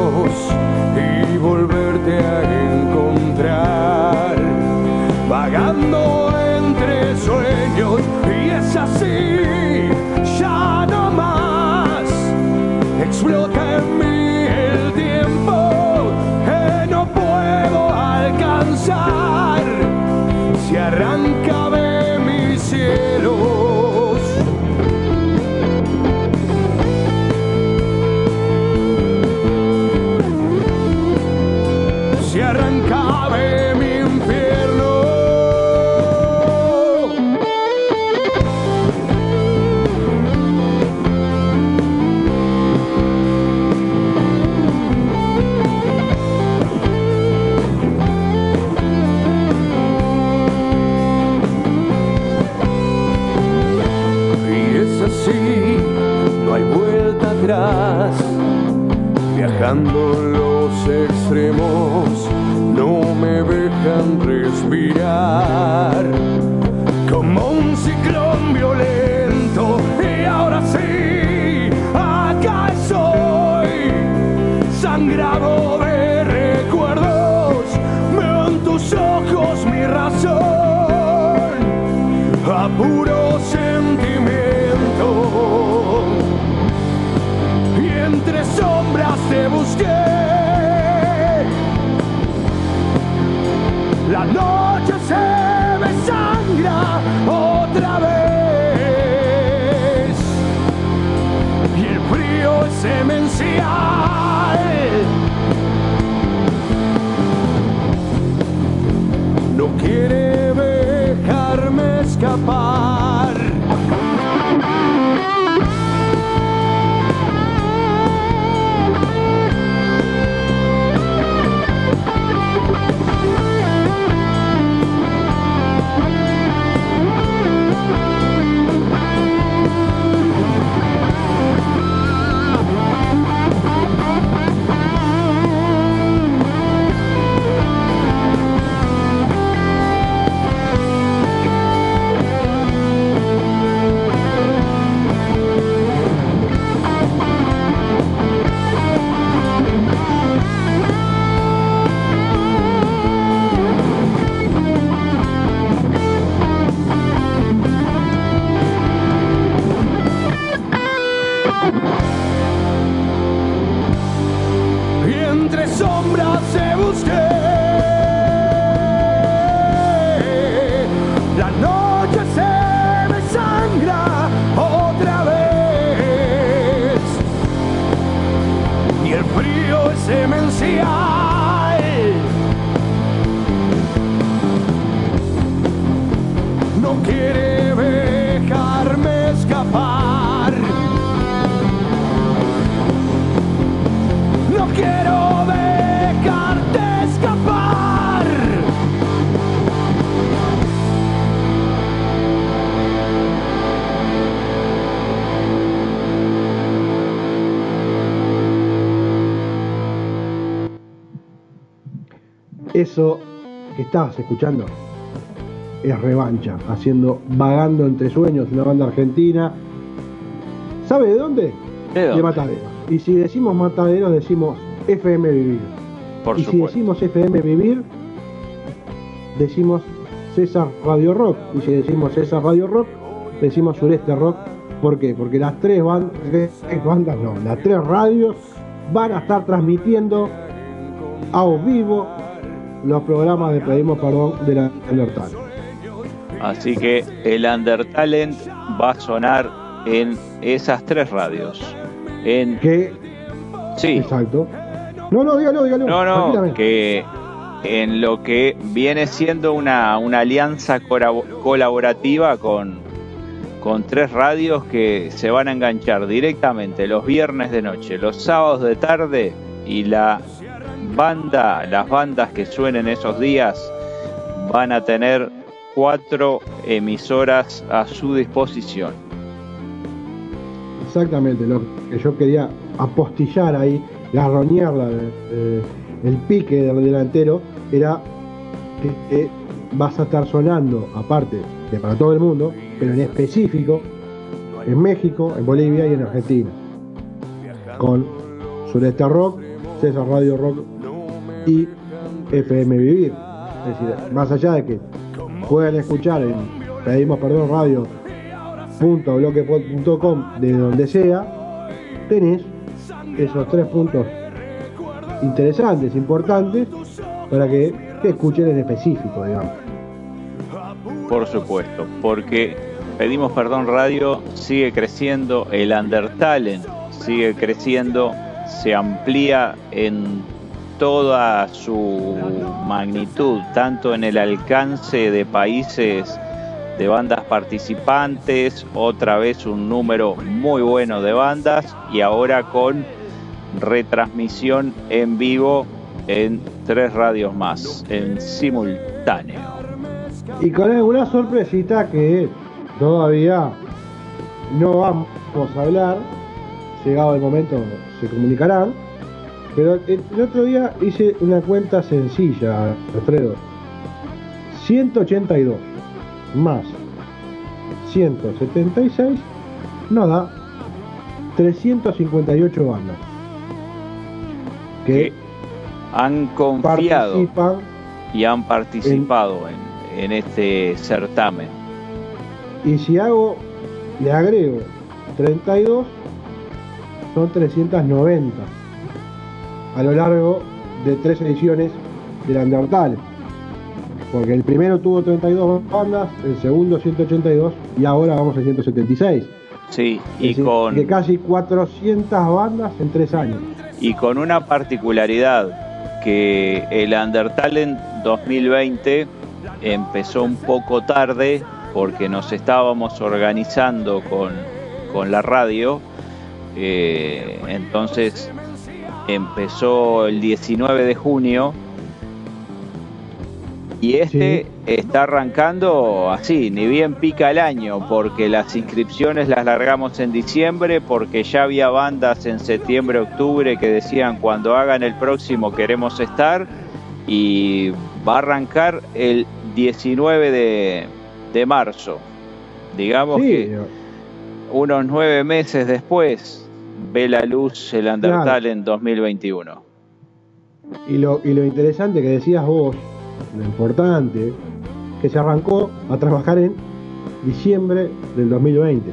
Viajando los extremos, no me dejan respirar. Eso que estabas escuchando es revancha, haciendo Vagando entre Sueños, una banda argentina. ¿Sabe de dónde? ¿De dónde? Mataderos. Y si decimos Mataderos, decimos FM Vivir. Por y si decimos FM Vivir, decimos César Radio Rock. Y si decimos César Radio Rock, decimos Sureste Rock. ¿Por qué? Porque las tres, ban- tres bandas, no, las tres radios van a estar transmitiendo a vivo los programas de Pedimos Perdón de la. Así que el Undertalent va a sonar en esas tres radios. En Que, sí, exacto. No, no, dígalo, dígalo. no, no, que en lo que viene siendo una, una alianza colaborativa con, con tres radios que se van a enganchar directamente los viernes de noche, los sábados de tarde y la banda, las bandas que suenen esos días van a tener cuatro emisoras a su disposición. Exactamente, lo que yo quería apostillar ahí, garroñarla, eh, el pique del delantero, era que, que vas a estar sonando, aparte de para todo el mundo, pero en específico, en México, en Bolivia y en Argentina. Con Sureste Rock, César Radio Rock y FM Vivir. Es decir, más allá de que puedan escuchar en Pedimos Perdón Radio de donde sea, tenés esos tres puntos interesantes, importantes, para que te escuchen en específico, digamos. Por supuesto, porque pedimos perdón radio sigue creciendo, el Undertalent sigue creciendo, se amplía en toda su magnitud, tanto en el alcance de países de bandas participantes, otra vez un número muy bueno de bandas y ahora con retransmisión en vivo en tres radios más, en simultáneo. Y con alguna sorpresita que todavía no vamos a hablar, llegado el momento se comunicarán, pero el, el otro día hice una cuenta sencilla, Alfredo. 182 más 176 nos da 358 bandas que que han confiado y han participado en, en este certamen. y si hago le agrego 32 son 390 a lo largo de tres ediciones del Undertale porque el primero tuvo 32 bandas el segundo 182 y ahora vamos a 176 Sí, y decir, con, de casi 400 bandas en tres años y con una particularidad que el Undertalent 2020 empezó un poco tarde porque nos estábamos organizando con, con la radio. eh, entonces empezó el 19 de junio. Y este está arrancando así, ni bien pica el año, porque las inscripciones las largamos en diciembre, porque ya había bandas en septiembre, octubre que decían cuando hagan el próximo queremos estar y va a arrancar el 19 de, de marzo. Digamos Sí, que unos nueve meses después ve la luz el Undertale en 2021. Y lo, y lo interesante que decías vos, lo importante, que se arrancó a trabajar en diciembre del 2020,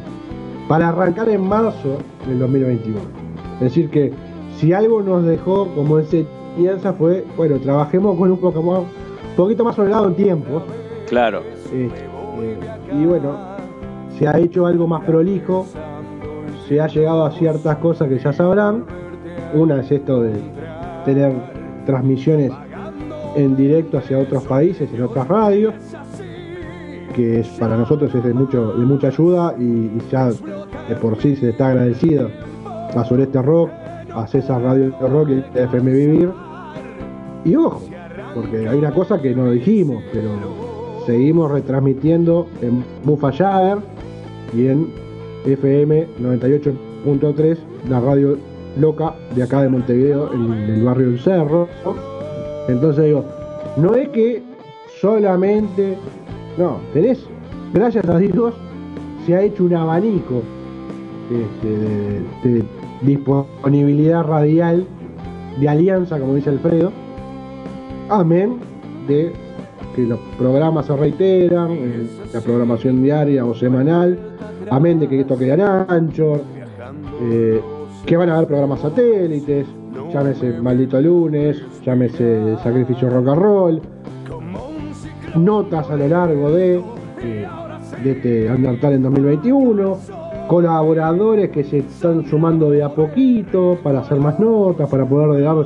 para arrancar en marzo del 2021. Es decir que si algo nos dejó como enseñanza fue, bueno, trabajemos con un poco más, un poquito más holgado en tiempo, Claro, eh, eh, y bueno, se ha hecho algo más prolijo, se ha llegado a ciertas cosas que ya sabrán. Una es esto de tener transmisiones en directo hacia otros países, en otras radios, que es para nosotros es de mucho, de mucha ayuda y, ya de por sí se está agradecido a Sureste Rock, a César Radio Rock y a FM Vivir. Y ojo, porque hay una cosa que no dijimos, pero seguimos retransmitiendo en Jagger y en FM 98.3, la radio loca de acá de Montevideo, en el barrio del Cerro. Entonces digo, no es que solamente, no, tenés, gracias a Dios, se ha hecho un abanico este, de, disponibilidad radial, de alianza, como dice Alfredo, amén de que los programas se reiteran, eh, la programación diaria o semanal, amén de que en Anchor, eh, que van a haber programas satélites, llámese Maldito Lunes, llámese Sacrificio Rock and Roll, notas a lo largo de, eh, de este Undertale en 2021, colaboradores que se están sumando de a poquito para hacer más notas, para poder dar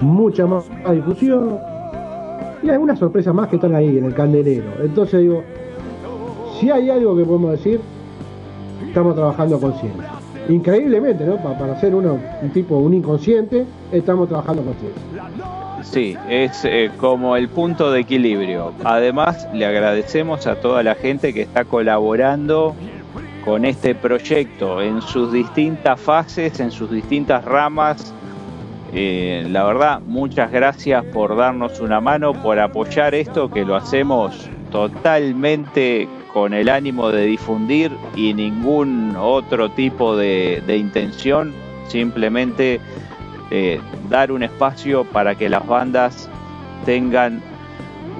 mucha más difusión y algunas sorpresas más que están ahí en el candelero. Entonces digo, si hay algo que podemos decir, estamos trabajando con ciencia. Increíblemente, ¿no? Pa- para ser uno un tipo, un inconsciente, estamos trabajando con ciencia. Sí, es eh, como el punto de equilibrio. Además, le agradecemos a toda la gente que está colaborando con este proyecto en sus distintas fases, en sus distintas ramas. Eh, la verdad, muchas gracias por darnos una mano, por apoyar esto, que lo hacemos totalmente con el ánimo de difundir y ningún otro tipo de, intención, simplemente eh, dar un espacio para que las bandas tengan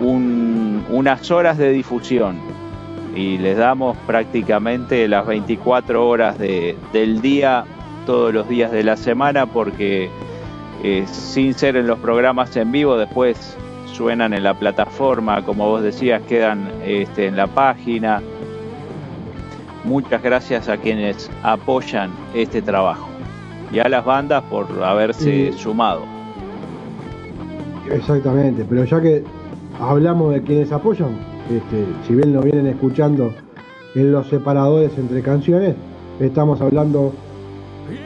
un- unas horas de difusión. Y les damos prácticamente las 24 horas de- del día todos los días de la semana porque eh, sin ser en los programas en vivo después suenan en la plataforma como vos decías quedan este, en la página. Muchas gracias a quienes apoyan este trabajo y a las bandas por haberse Y- sumado. Exactamente, pero ya que hablamos de quienes apoyan, este, si bien lo vienen escuchando en los separadores entre canciones, estamos hablando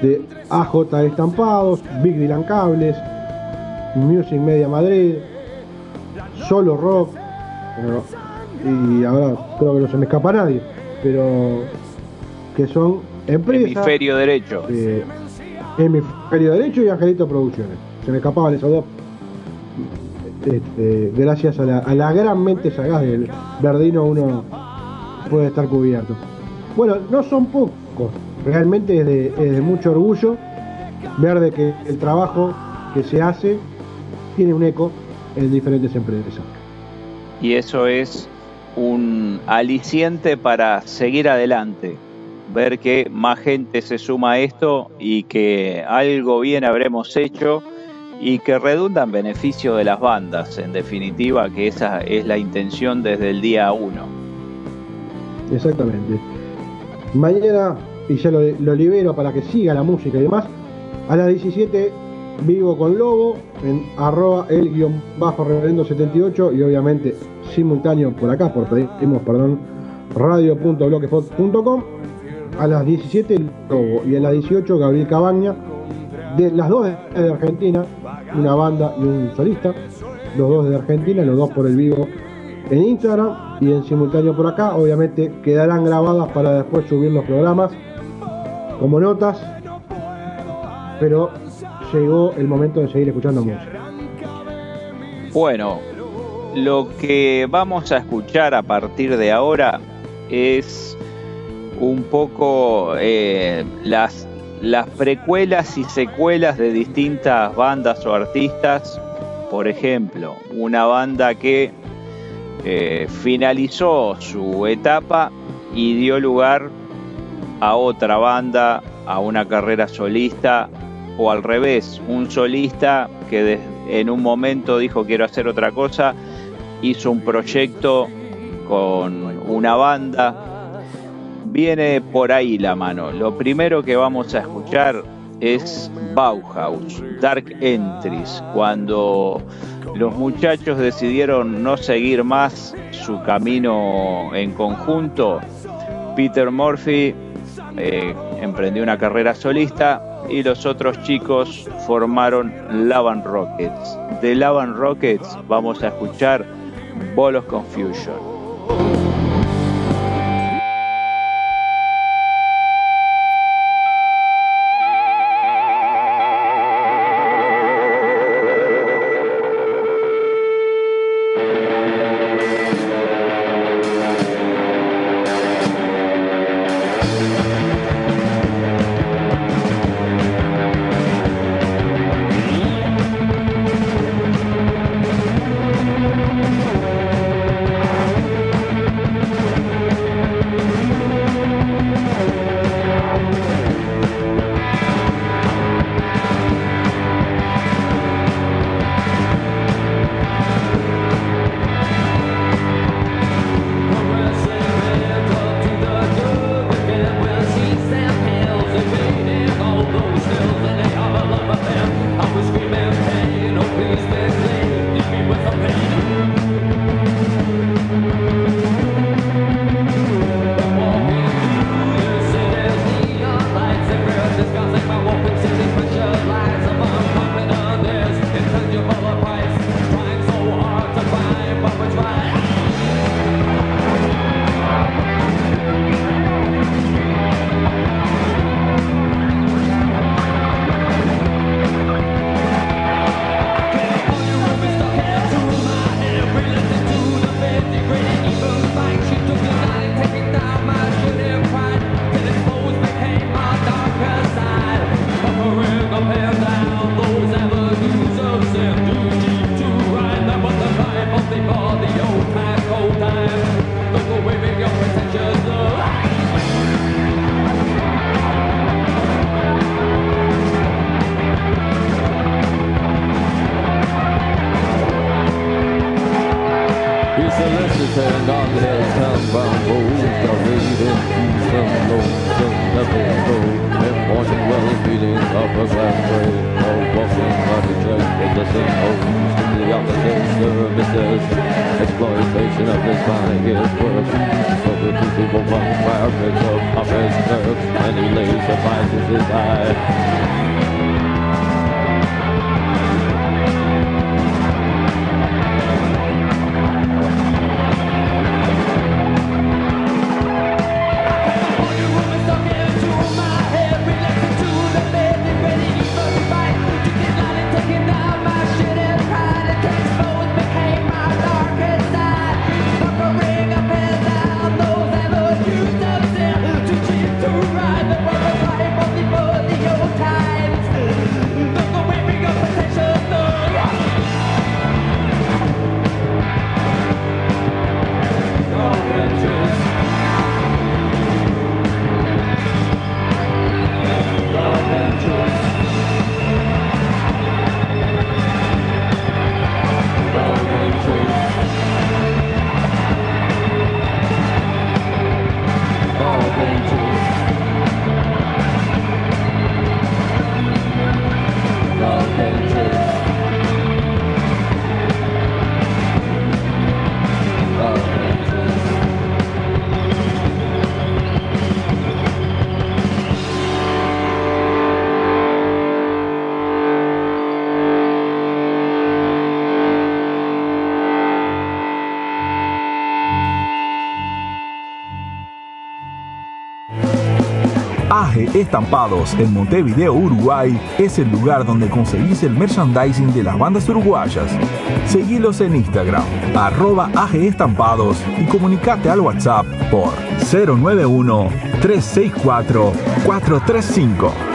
de AJ Estampados, Big Dylan Cables, Music Media Madrid, Solo Rock, y ahora creo que no se me escapa nadie, pero que son empresas. hemisferio derecho eh, Hemisferio Derecho y Angelito Producciones. Se me escapaban esos dos. Este, gracias a la, a la gran mente sagaz del Verdino uno puede estar cubierto. Bueno, no son pocos. Realmente es de, es de mucho orgullo ver de que el trabajo que se hace tiene un eco en diferentes empresas. y eso es un aliciente para seguir adelante, ver que más gente se suma a esto y que algo bien habremos hecho y que redunda en beneficio de las bandas, en definitiva, que esa es la intención desde el día uno. Exactamente. Mañana, y ya lo, lo libero para que siga la música y demás, a las 17 vivo con Lobo en arroba el guion bajo reverendo 78 y obviamente simultáneo por acá, por pedimos perdón, radio.bloquespot.com a las 17 Lobo. Y a las 18 Gabriel Cabaña de las dos de Argentina, una banda y un solista, los dos de Argentina, los dos por el vivo en Instagram y en simultáneo por acá. Obviamente quedarán grabadas para después subir los programas como notas, pero llegó el momento de seguir escuchando música. Bueno, lo que vamos a escuchar a partir de ahora es un poco eh, las, las precuelas y secuelas de distintas bandas o artistas. Por ejemplo, una banda que eh, finalizó su etapa y dio lugar a otra banda, a una carrera solista o al revés, un solista que en un momento dijo quiero hacer otra cosa, hizo un proyecto con una banda. Viene por ahí la mano. Lo primero que vamos a escuchar es Bauhaus, Dark Entries, cuando los muchachos decidieron no seguir más su camino en conjunto. Peter Murphy eh, emprendió una carrera solista y los otros chicos formaron Lavan Rockets. De Lavan Rockets vamos a escuchar Ball of Confusion. Exploitation of this mind is worse So the people want fire picks up off his nerves And he lays suffices his eye Estampados en Montevideo, Uruguay, es el lugar donde conseguís el merchandising de las bandas uruguayas. Seguilos en Instagram, arroba agestampados y comunicate al WhatsApp por 091 364 435.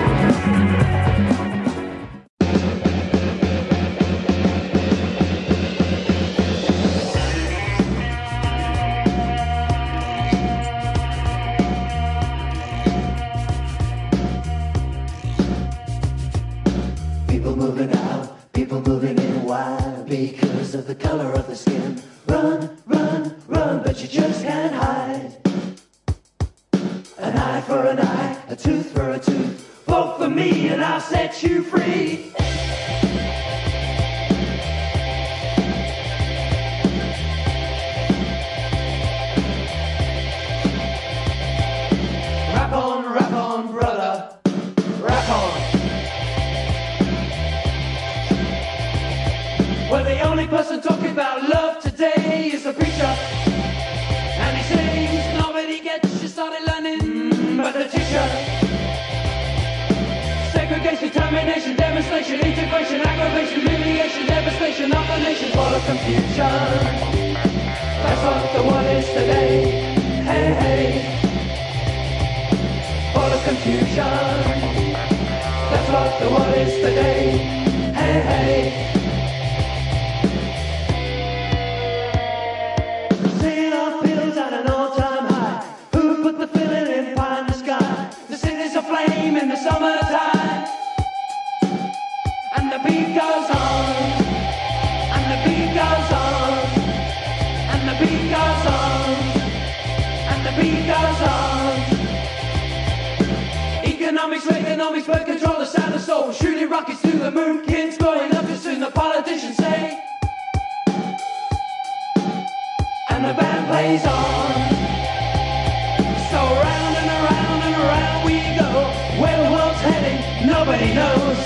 Nobody knows.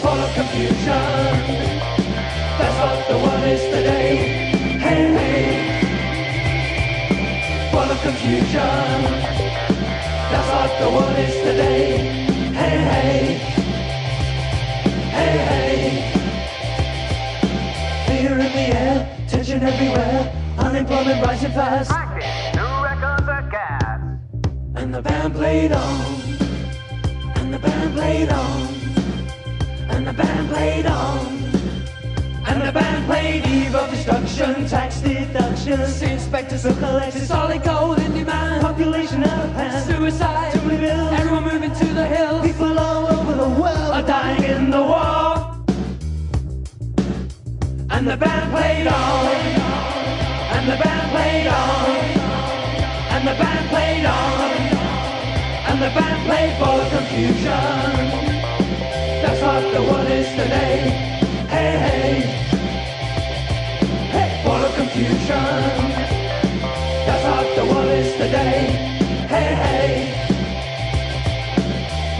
Full of confusion. That's what the world is today. Hey, hey. Full of confusion. That's what the world is today. Hey, hey. Hey, hey. Fear in the air, tension everywhere, unemployment rising fast. The band played on, and the band played on, and the band played on. And the band played Eve of Destruction, tax deductions, inspectors who collected solid gold in demand, population out of hand, suicide, too many everyone moving to the hills, people all over the world are dying in the war. And the band played on. And the band played on. And the band played on. And the band played for confusion. That's what the world is today. Hey, hey. Hey, of confusion. That's what the world is today. Hey, hey.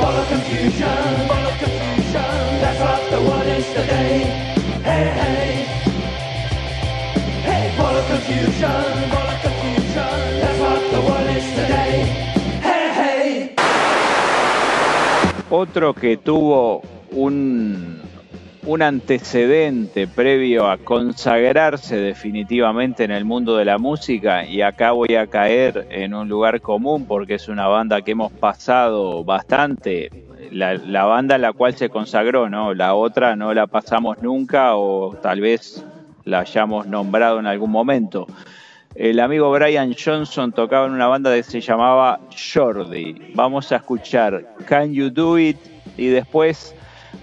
Of confusion. Of confusion. That's what the world is today. Hey, hey. Hey, of confusion. Of confusion. That's what the world is today. Otro que tuvo un, un antecedente previo a consagrarse definitivamente en el mundo de la música y acá voy a caer en un lugar común porque es una banda que hemos pasado bastante, la, la banda en la cual se consagró, ¿no? La otra no la pasamos nunca o tal vez la hayamos nombrado en algún momento. El amigo Brian Johnson tocaba en una banda que se llamaba Jordi. Vamos a escuchar Can You Do It y después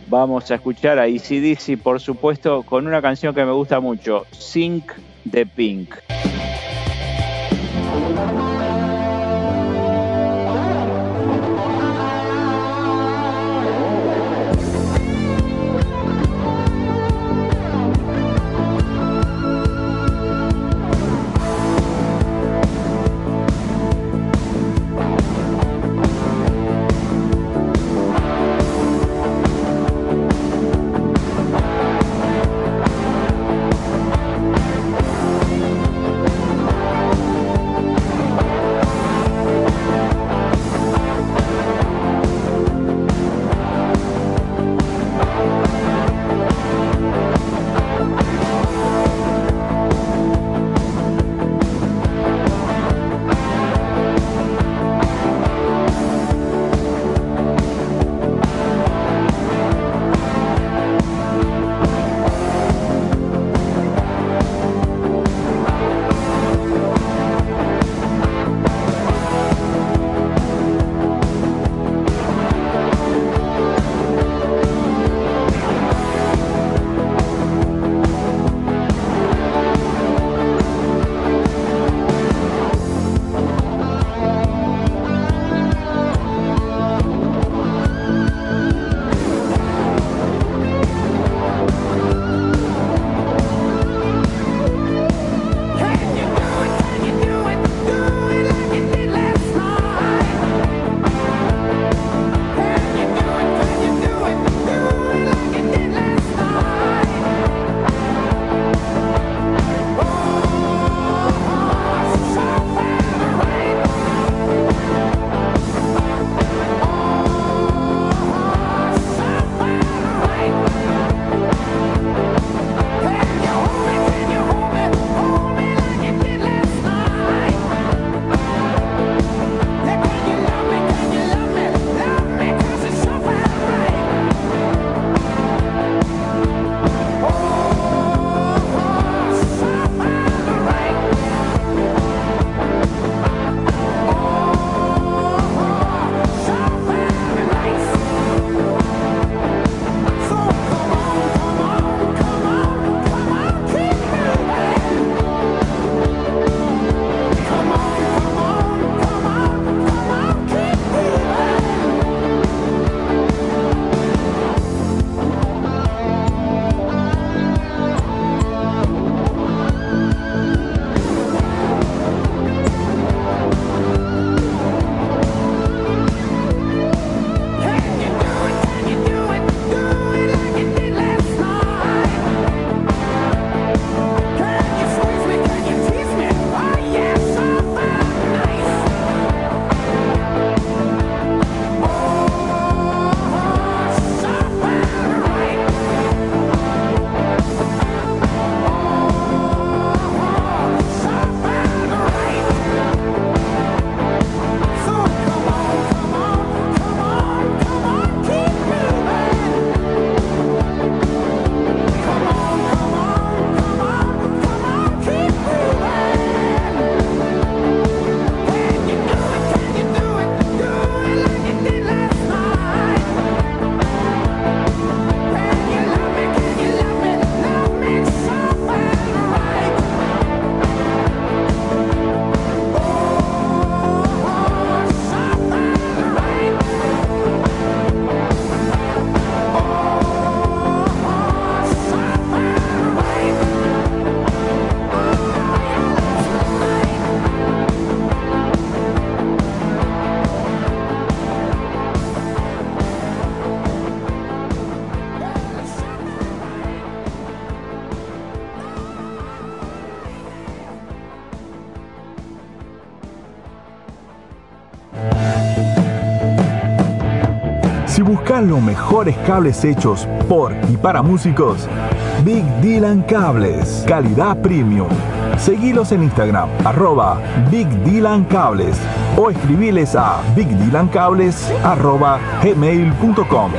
vamos a escuchar a ACDC, por supuesto, con una canción que me gusta mucho, Sink de Pink. Si buscas los mejores cables hechos por y para músicos, Big Dylan Cables, calidad premium. Seguilos en Instagram, arroba Big Dylan Cables o escribiles a bigdylancables arroba gmail.com.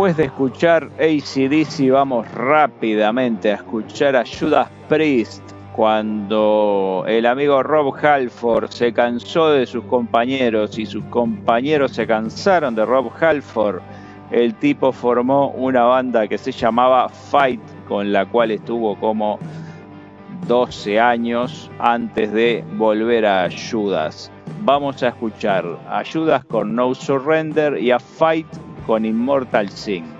Después de escuchar ACDC, vamos rápidamente a escuchar a Judas Priest cuando el amigo Rob Halford se cansó de sus compañeros y sus compañeros se cansaron de Rob Halford, el tipo formó una banda que se llamaba Fight, con la cual estuvo como 12 años antes de volver a Judas. Vamos a escuchar a Judas con No Surrender y a Fight con Immortal Sin.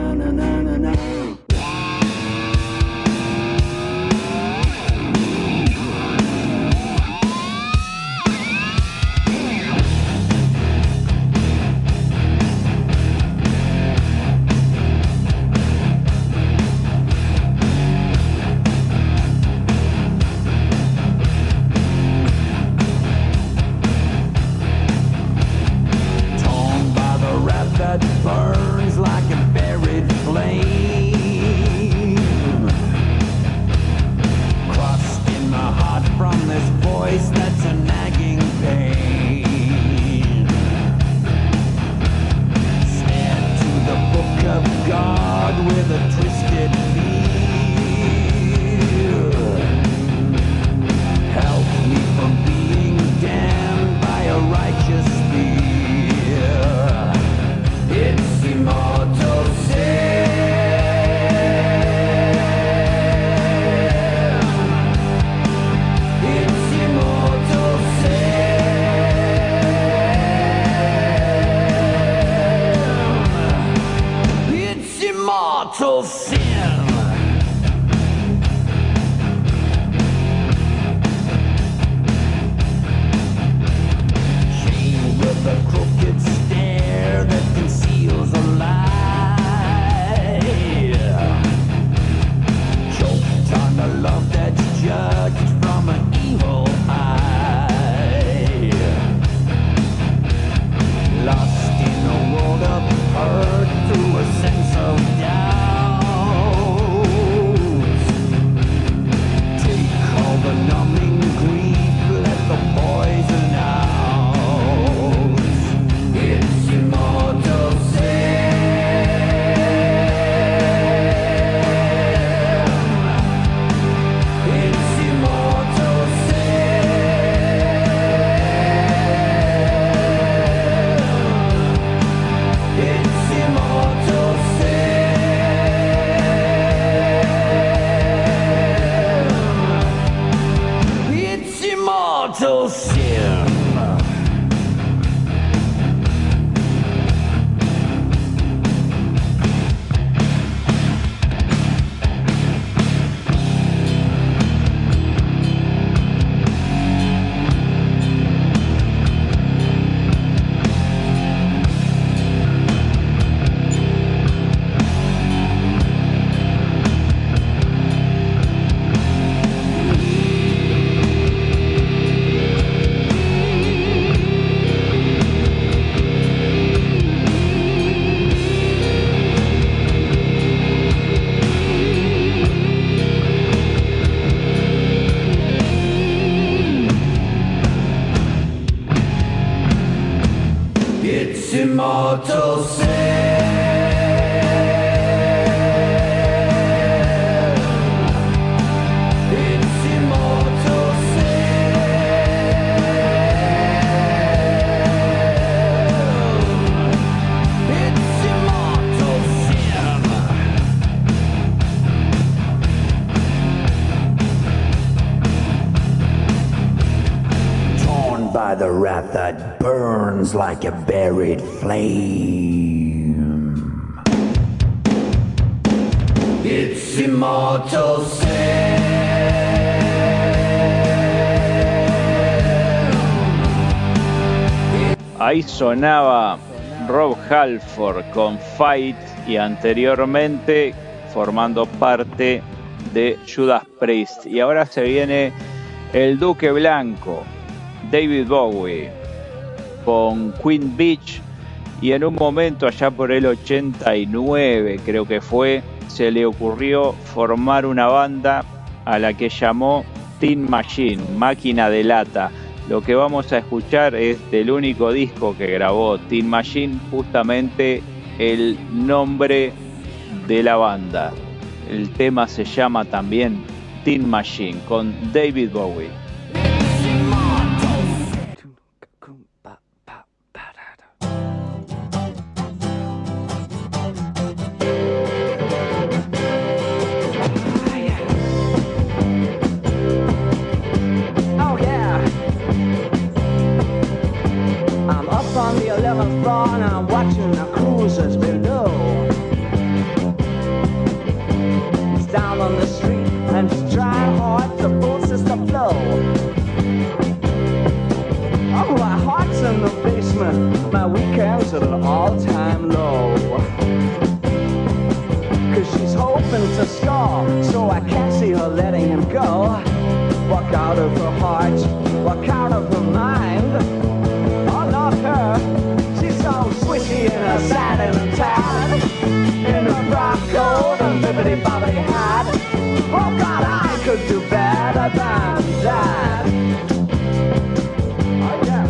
twist It's immortal sonaba Rob Halford con Fight y anteriormente formando parte de Judas Priest. Y ahora se viene el Duque Blanco, David Bowie, con Queen Beach. Y en un momento, allá por el 89, creo que fue, se le ocurrió formar una banda a la que llamó Tin Machine, Máquina de Lata. Lo que vamos a escuchar es del único disco que grabó Tin Machine, justamente el nombre de la banda. El tema se llama también Tin Machine con David Bowie. Bobbity hat. Oh, God, I could do better than that. Oh, yeah.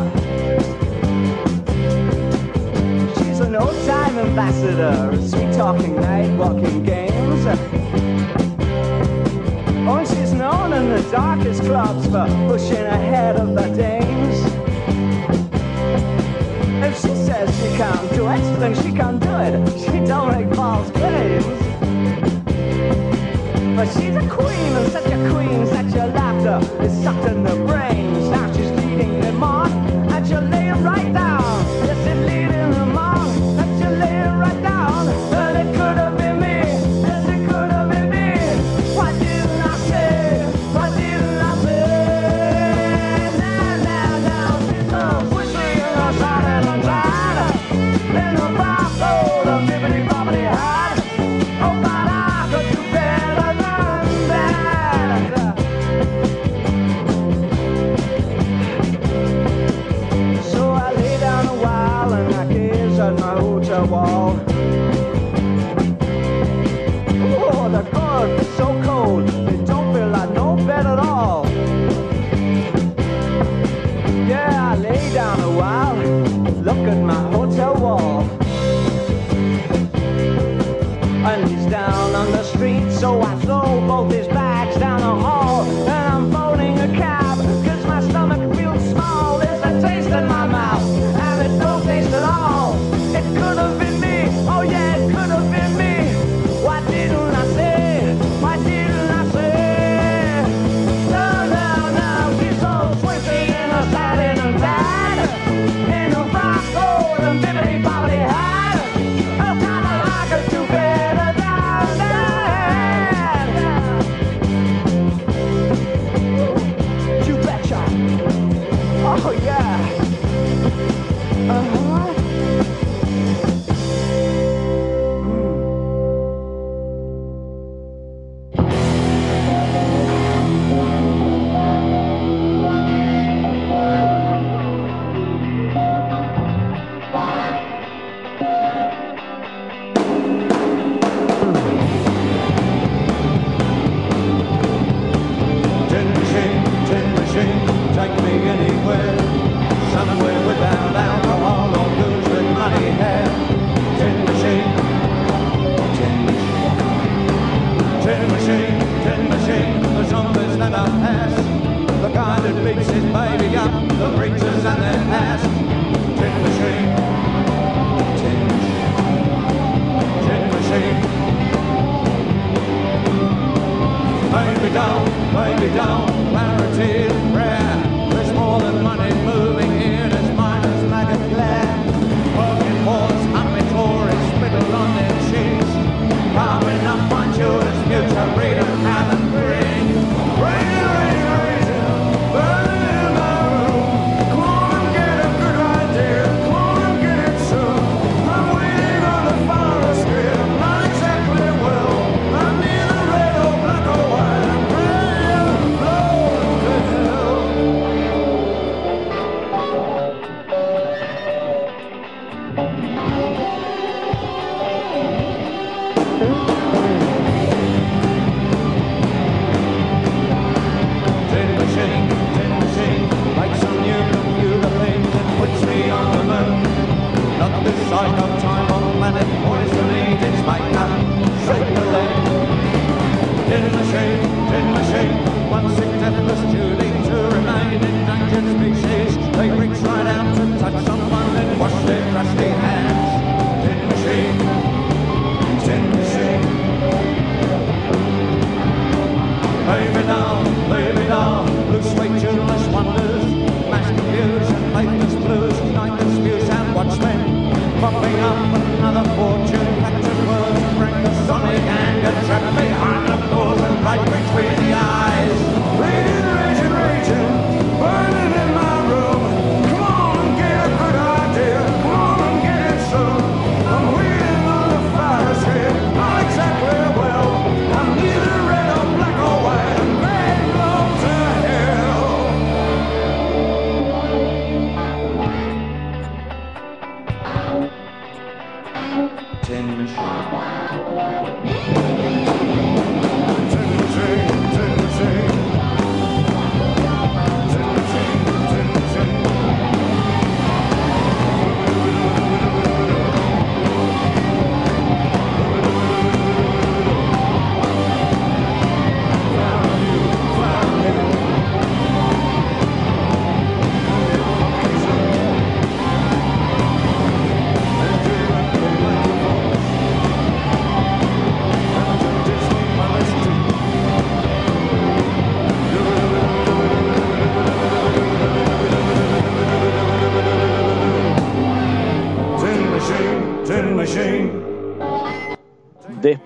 She's an old-time ambassador, sweet talking night walking games. Oh, and she's known in the darkest clubs for pushing ahead of the dames. If she says she can't do it, then she can't do it. She don't make false claims. But she's a queen, and such a queen, such a laughter is sucked in the brains. Now she's leading them on, and she'll me down, wipe me down, clarity, prayer. Up another fortune, captured words, bring the sonic anger, trapped behind the doors and right between the eyes.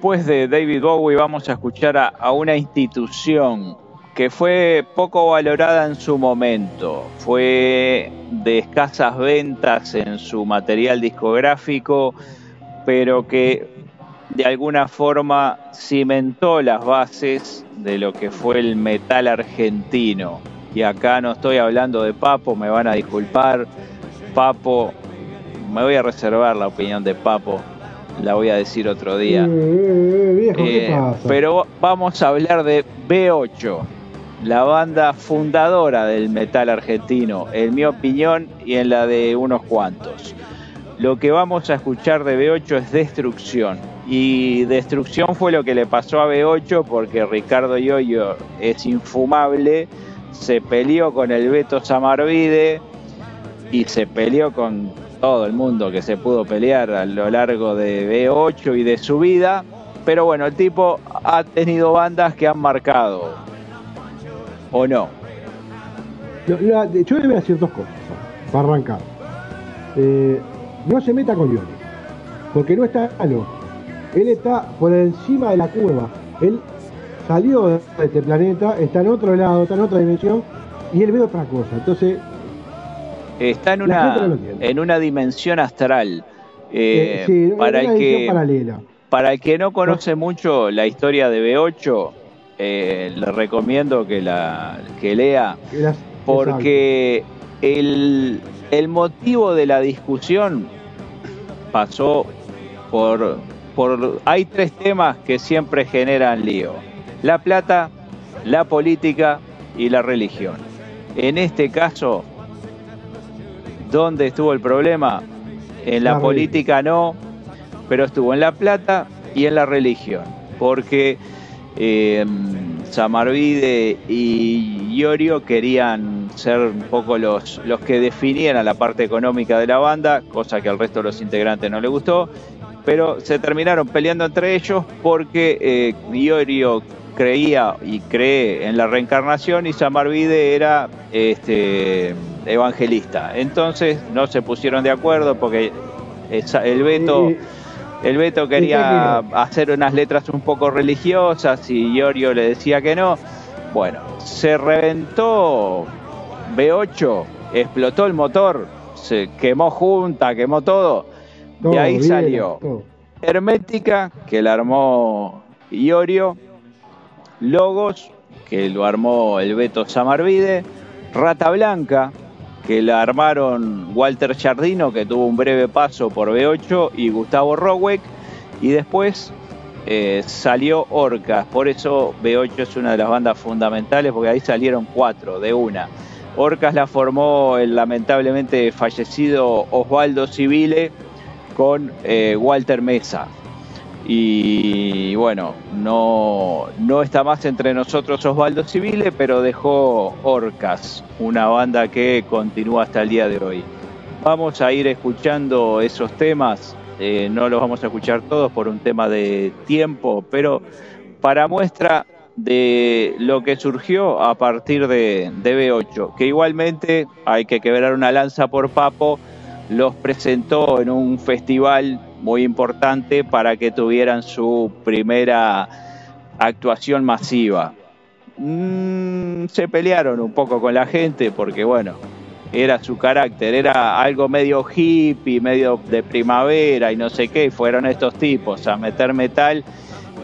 Después de David Bowie vamos a escuchar a, a una institución que fue poco valorada en su momento, fue de escasas ventas en su material discográfico, pero que de alguna forma cimentó las bases de lo que fue el metal argentino. Y acá no estoy hablando de Papo, me van a disculpar. Papo, me voy a reservar la opinión de Papo, la voy a decir otro día. Eh, eh, viejo, ¿qué Eh, pasa? pero vamos a hablar de B8, la banda fundadora del metal argentino, en mi opinión y en la de unos cuantos. Lo que vamos a escuchar de B8 es Destrucción. Y Destrucción fue lo que le pasó a B8 porque Ricardo Yoyo es infumable, se peleó con el Beto Samarvide y se peleó con todo el mundo que se pudo pelear a lo largo de B8 y de su vida. Pero bueno, el tipo ha tenido bandas que han marcado. ¿O no? Yo le voy a decir dos cosas, para arrancar. Eh, no se meta con Lione, porque no está malo. Él está por encima de la curva. Él salió de este planeta, está en otro lado, está en otra dimensión, y él ve otra cosa. Entonces, está en una, en una dimensión astral. Eh, Eh, sí, para el que paralela. para el que no conoce mucho la historia de B8, eh, le recomiendo que la que lea porque el, el motivo de la discusión pasó por, por... Hay tres temas que siempre generan lío. La plata, la política y la religión. En este caso, ¿dónde estuvo el problema? En la La política no, pero estuvo en la plata y en la religión. Porque eh, Samarvide y Iorio querían ser un poco los, los que definieran la parte económica de la banda, cosa que al resto de los integrantes no le gustó, pero se terminaron peleando entre ellos porque eh, Iorio creía y cree en la reencarnación y Samarvide era este, evangelista. Entonces no se pusieron de acuerdo porque el veto... El Beto quería hacer unas letras un poco religiosas y Iorio le decía que no. Bueno, se reventó B8, explotó el motor, se quemó junta, quemó todo. todo, y ahí bien, salió todo. Hermética, que la armó Iorio, Logos, que lo armó el Beto Samarvide, Rata Blanca, que la armaron Walter Jardino, que tuvo un breve paso por B8, y Gustavo Roweck, y después eh, salió Orcas, por eso B8 es una de las bandas fundamentales, porque ahí salieron cuatro de una. Orcas la formó el lamentablemente fallecido Osvaldo Civile con eh, Walter Mesa. Y bueno, no, no está más entre nosotros Osvaldo Civile, pero dejó Orcas, una banda que continúa hasta el día de hoy. Vamos a ir escuchando esos temas, eh, no los vamos a escuchar todos por un tema de tiempo, pero para muestra de lo que surgió a partir de, de B8, que igualmente hay que quebrar una lanza por Papo, los presentó en un festival muy importante para que tuvieran su primera actuación masiva. Mm, se pelearon un poco con la gente porque bueno, era su carácter, era algo medio hippie, medio de primavera y no sé qué, y fueron estos tipos a meter metal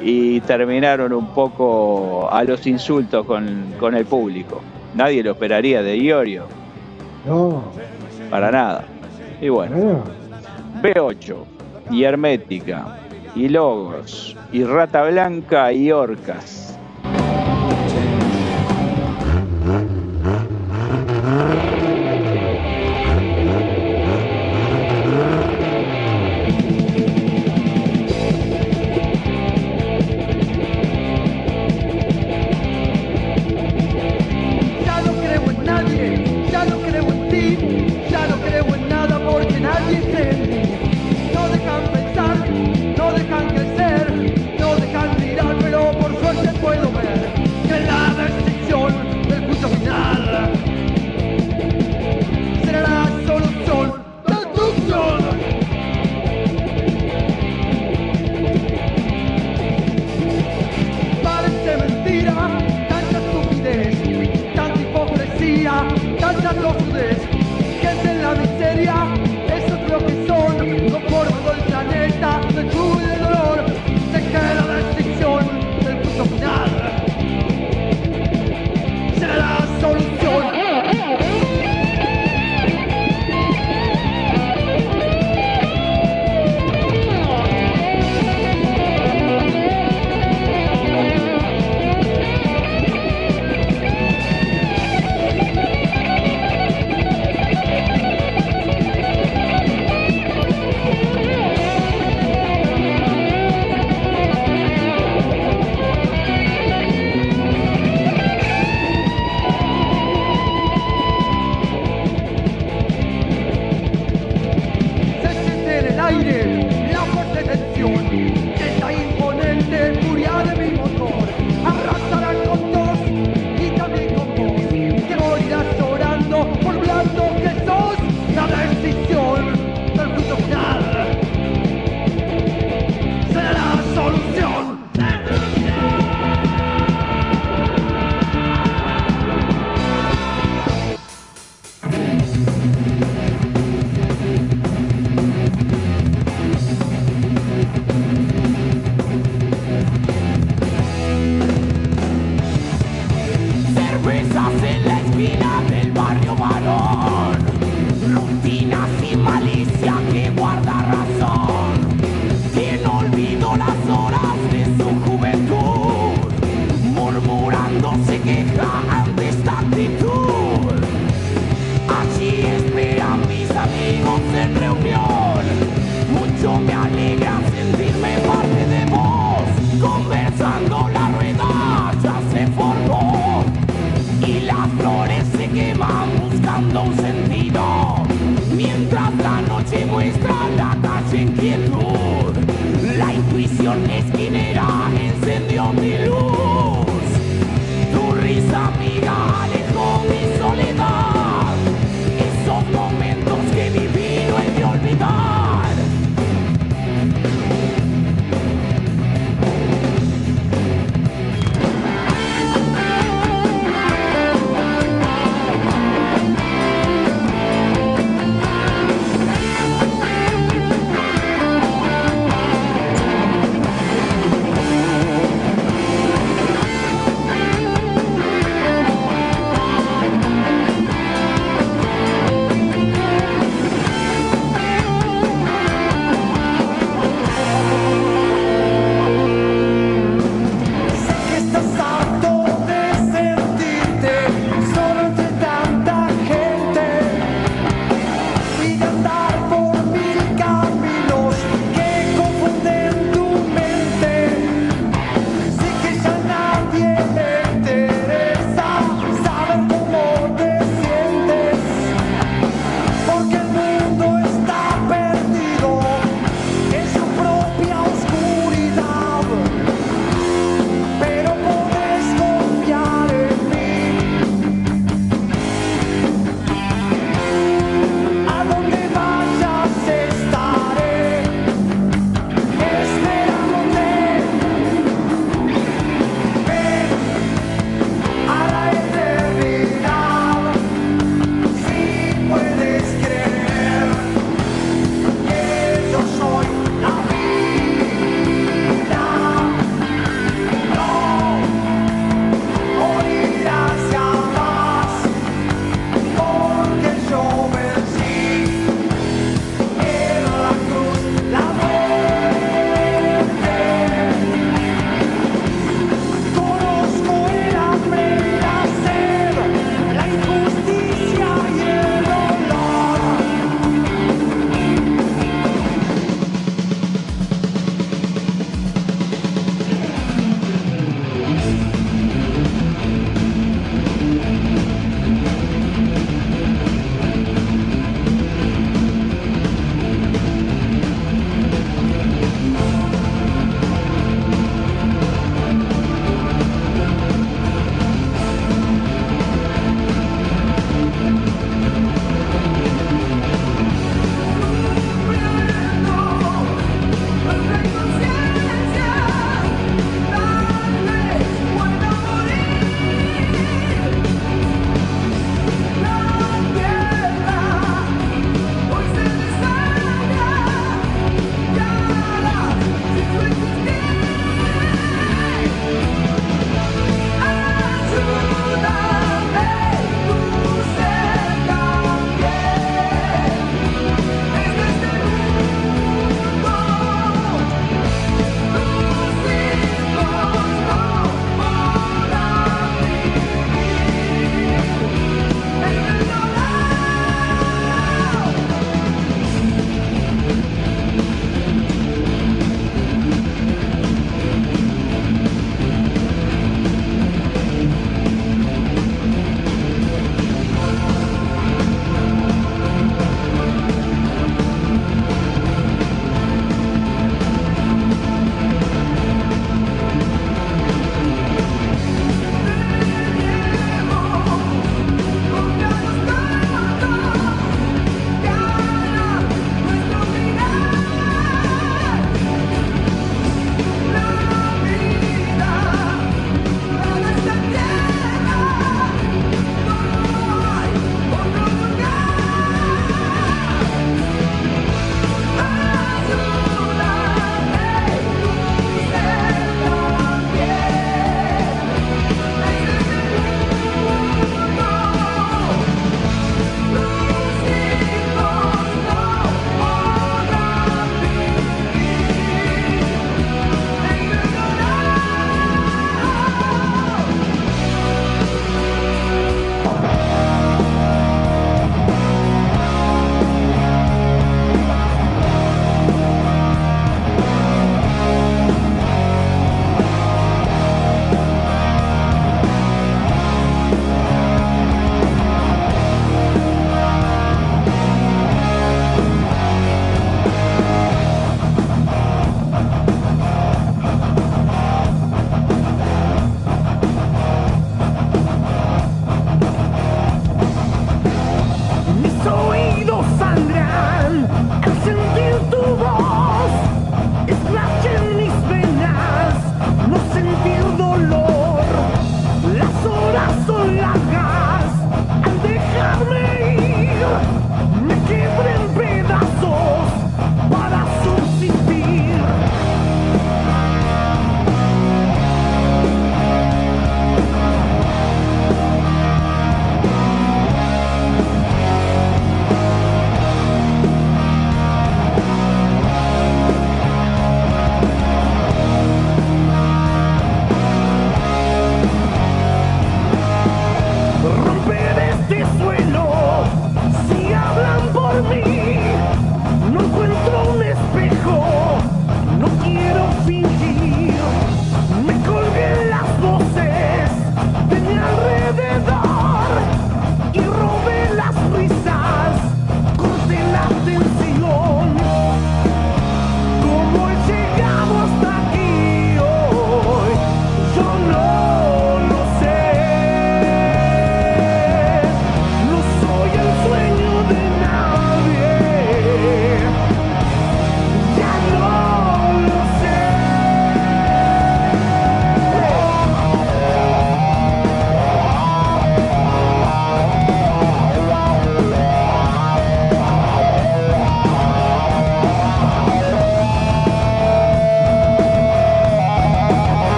y terminaron un poco a los insultos con, con el público. Nadie lo esperaría de Iorio, No, para nada. Y bueno, no. B8 y Hermética y Logos y Rata Blanca y Orcas.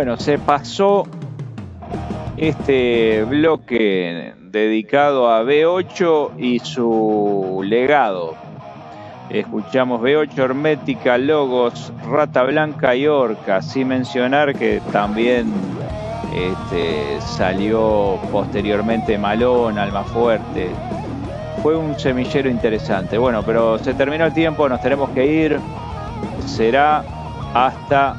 Bueno, se pasó este bloque dedicado a B8 y su legado. Escuchamos B8 Hermética, Logos, Rata Blanca y Orca, sin mencionar que también este, salió posteriormente Malón, Alma Fuerte. Fue un semillero interesante. Bueno, pero se terminó el tiempo, nos tenemos que ir. Será hasta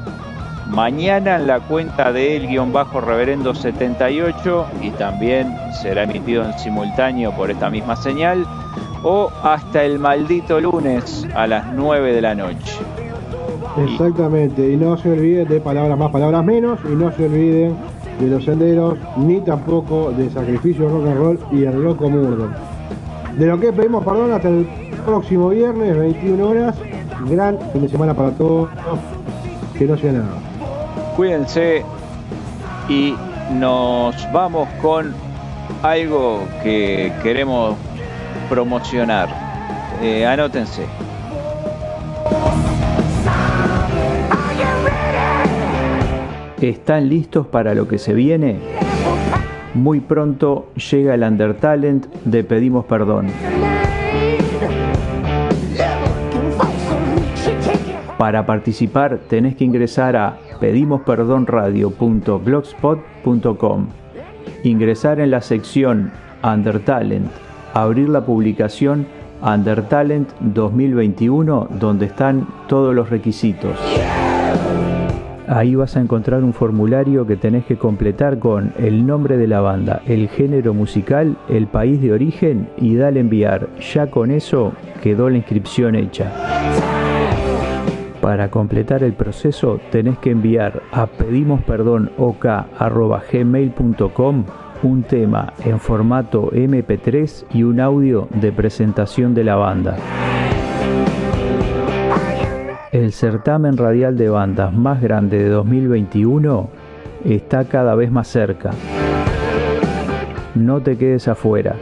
mañana en la cuenta de el guion bajo reverendo 78 y también será emitido en simultáneo por esta misma señal o hasta el maldito lunes a las 9 de la noche. Exactamente, y no se olviden de palabras más, palabras menos, y no se olviden de los senderos, ni tampoco de sacrificio rock and roll y el loco murdo. De lo que pedimos perdón hasta el próximo viernes, 21 horas, gran fin de semana para todos, que no sea nada. Cuídense y nos vamos con algo que queremos promocionar. Eh, anótense. ¿Están listos para lo que se viene? Muy pronto llega el Undertalent de Pedimos Perdón. Para participar tenés que ingresar a pedimosperdonradio.blogspot.com, ingresar en la sección Undertalent, abrir la publicación Undertalent 2021 donde están todos los requisitos. Ahí vas a encontrar un formulario que tenés que completar con el nombre de la banda, el género musical, el país de origen y dale enviar. Ya con eso quedó la inscripción hecha. Para completar el proceso tenés que enviar a pedimosperdonok.gmail.com un tema en formato MP3 y un audio de presentación de la banda. El certamen radial de bandas más grande de 2021 está cada vez más cerca. No te quedes afuera.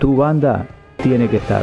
Tu banda tiene que estar.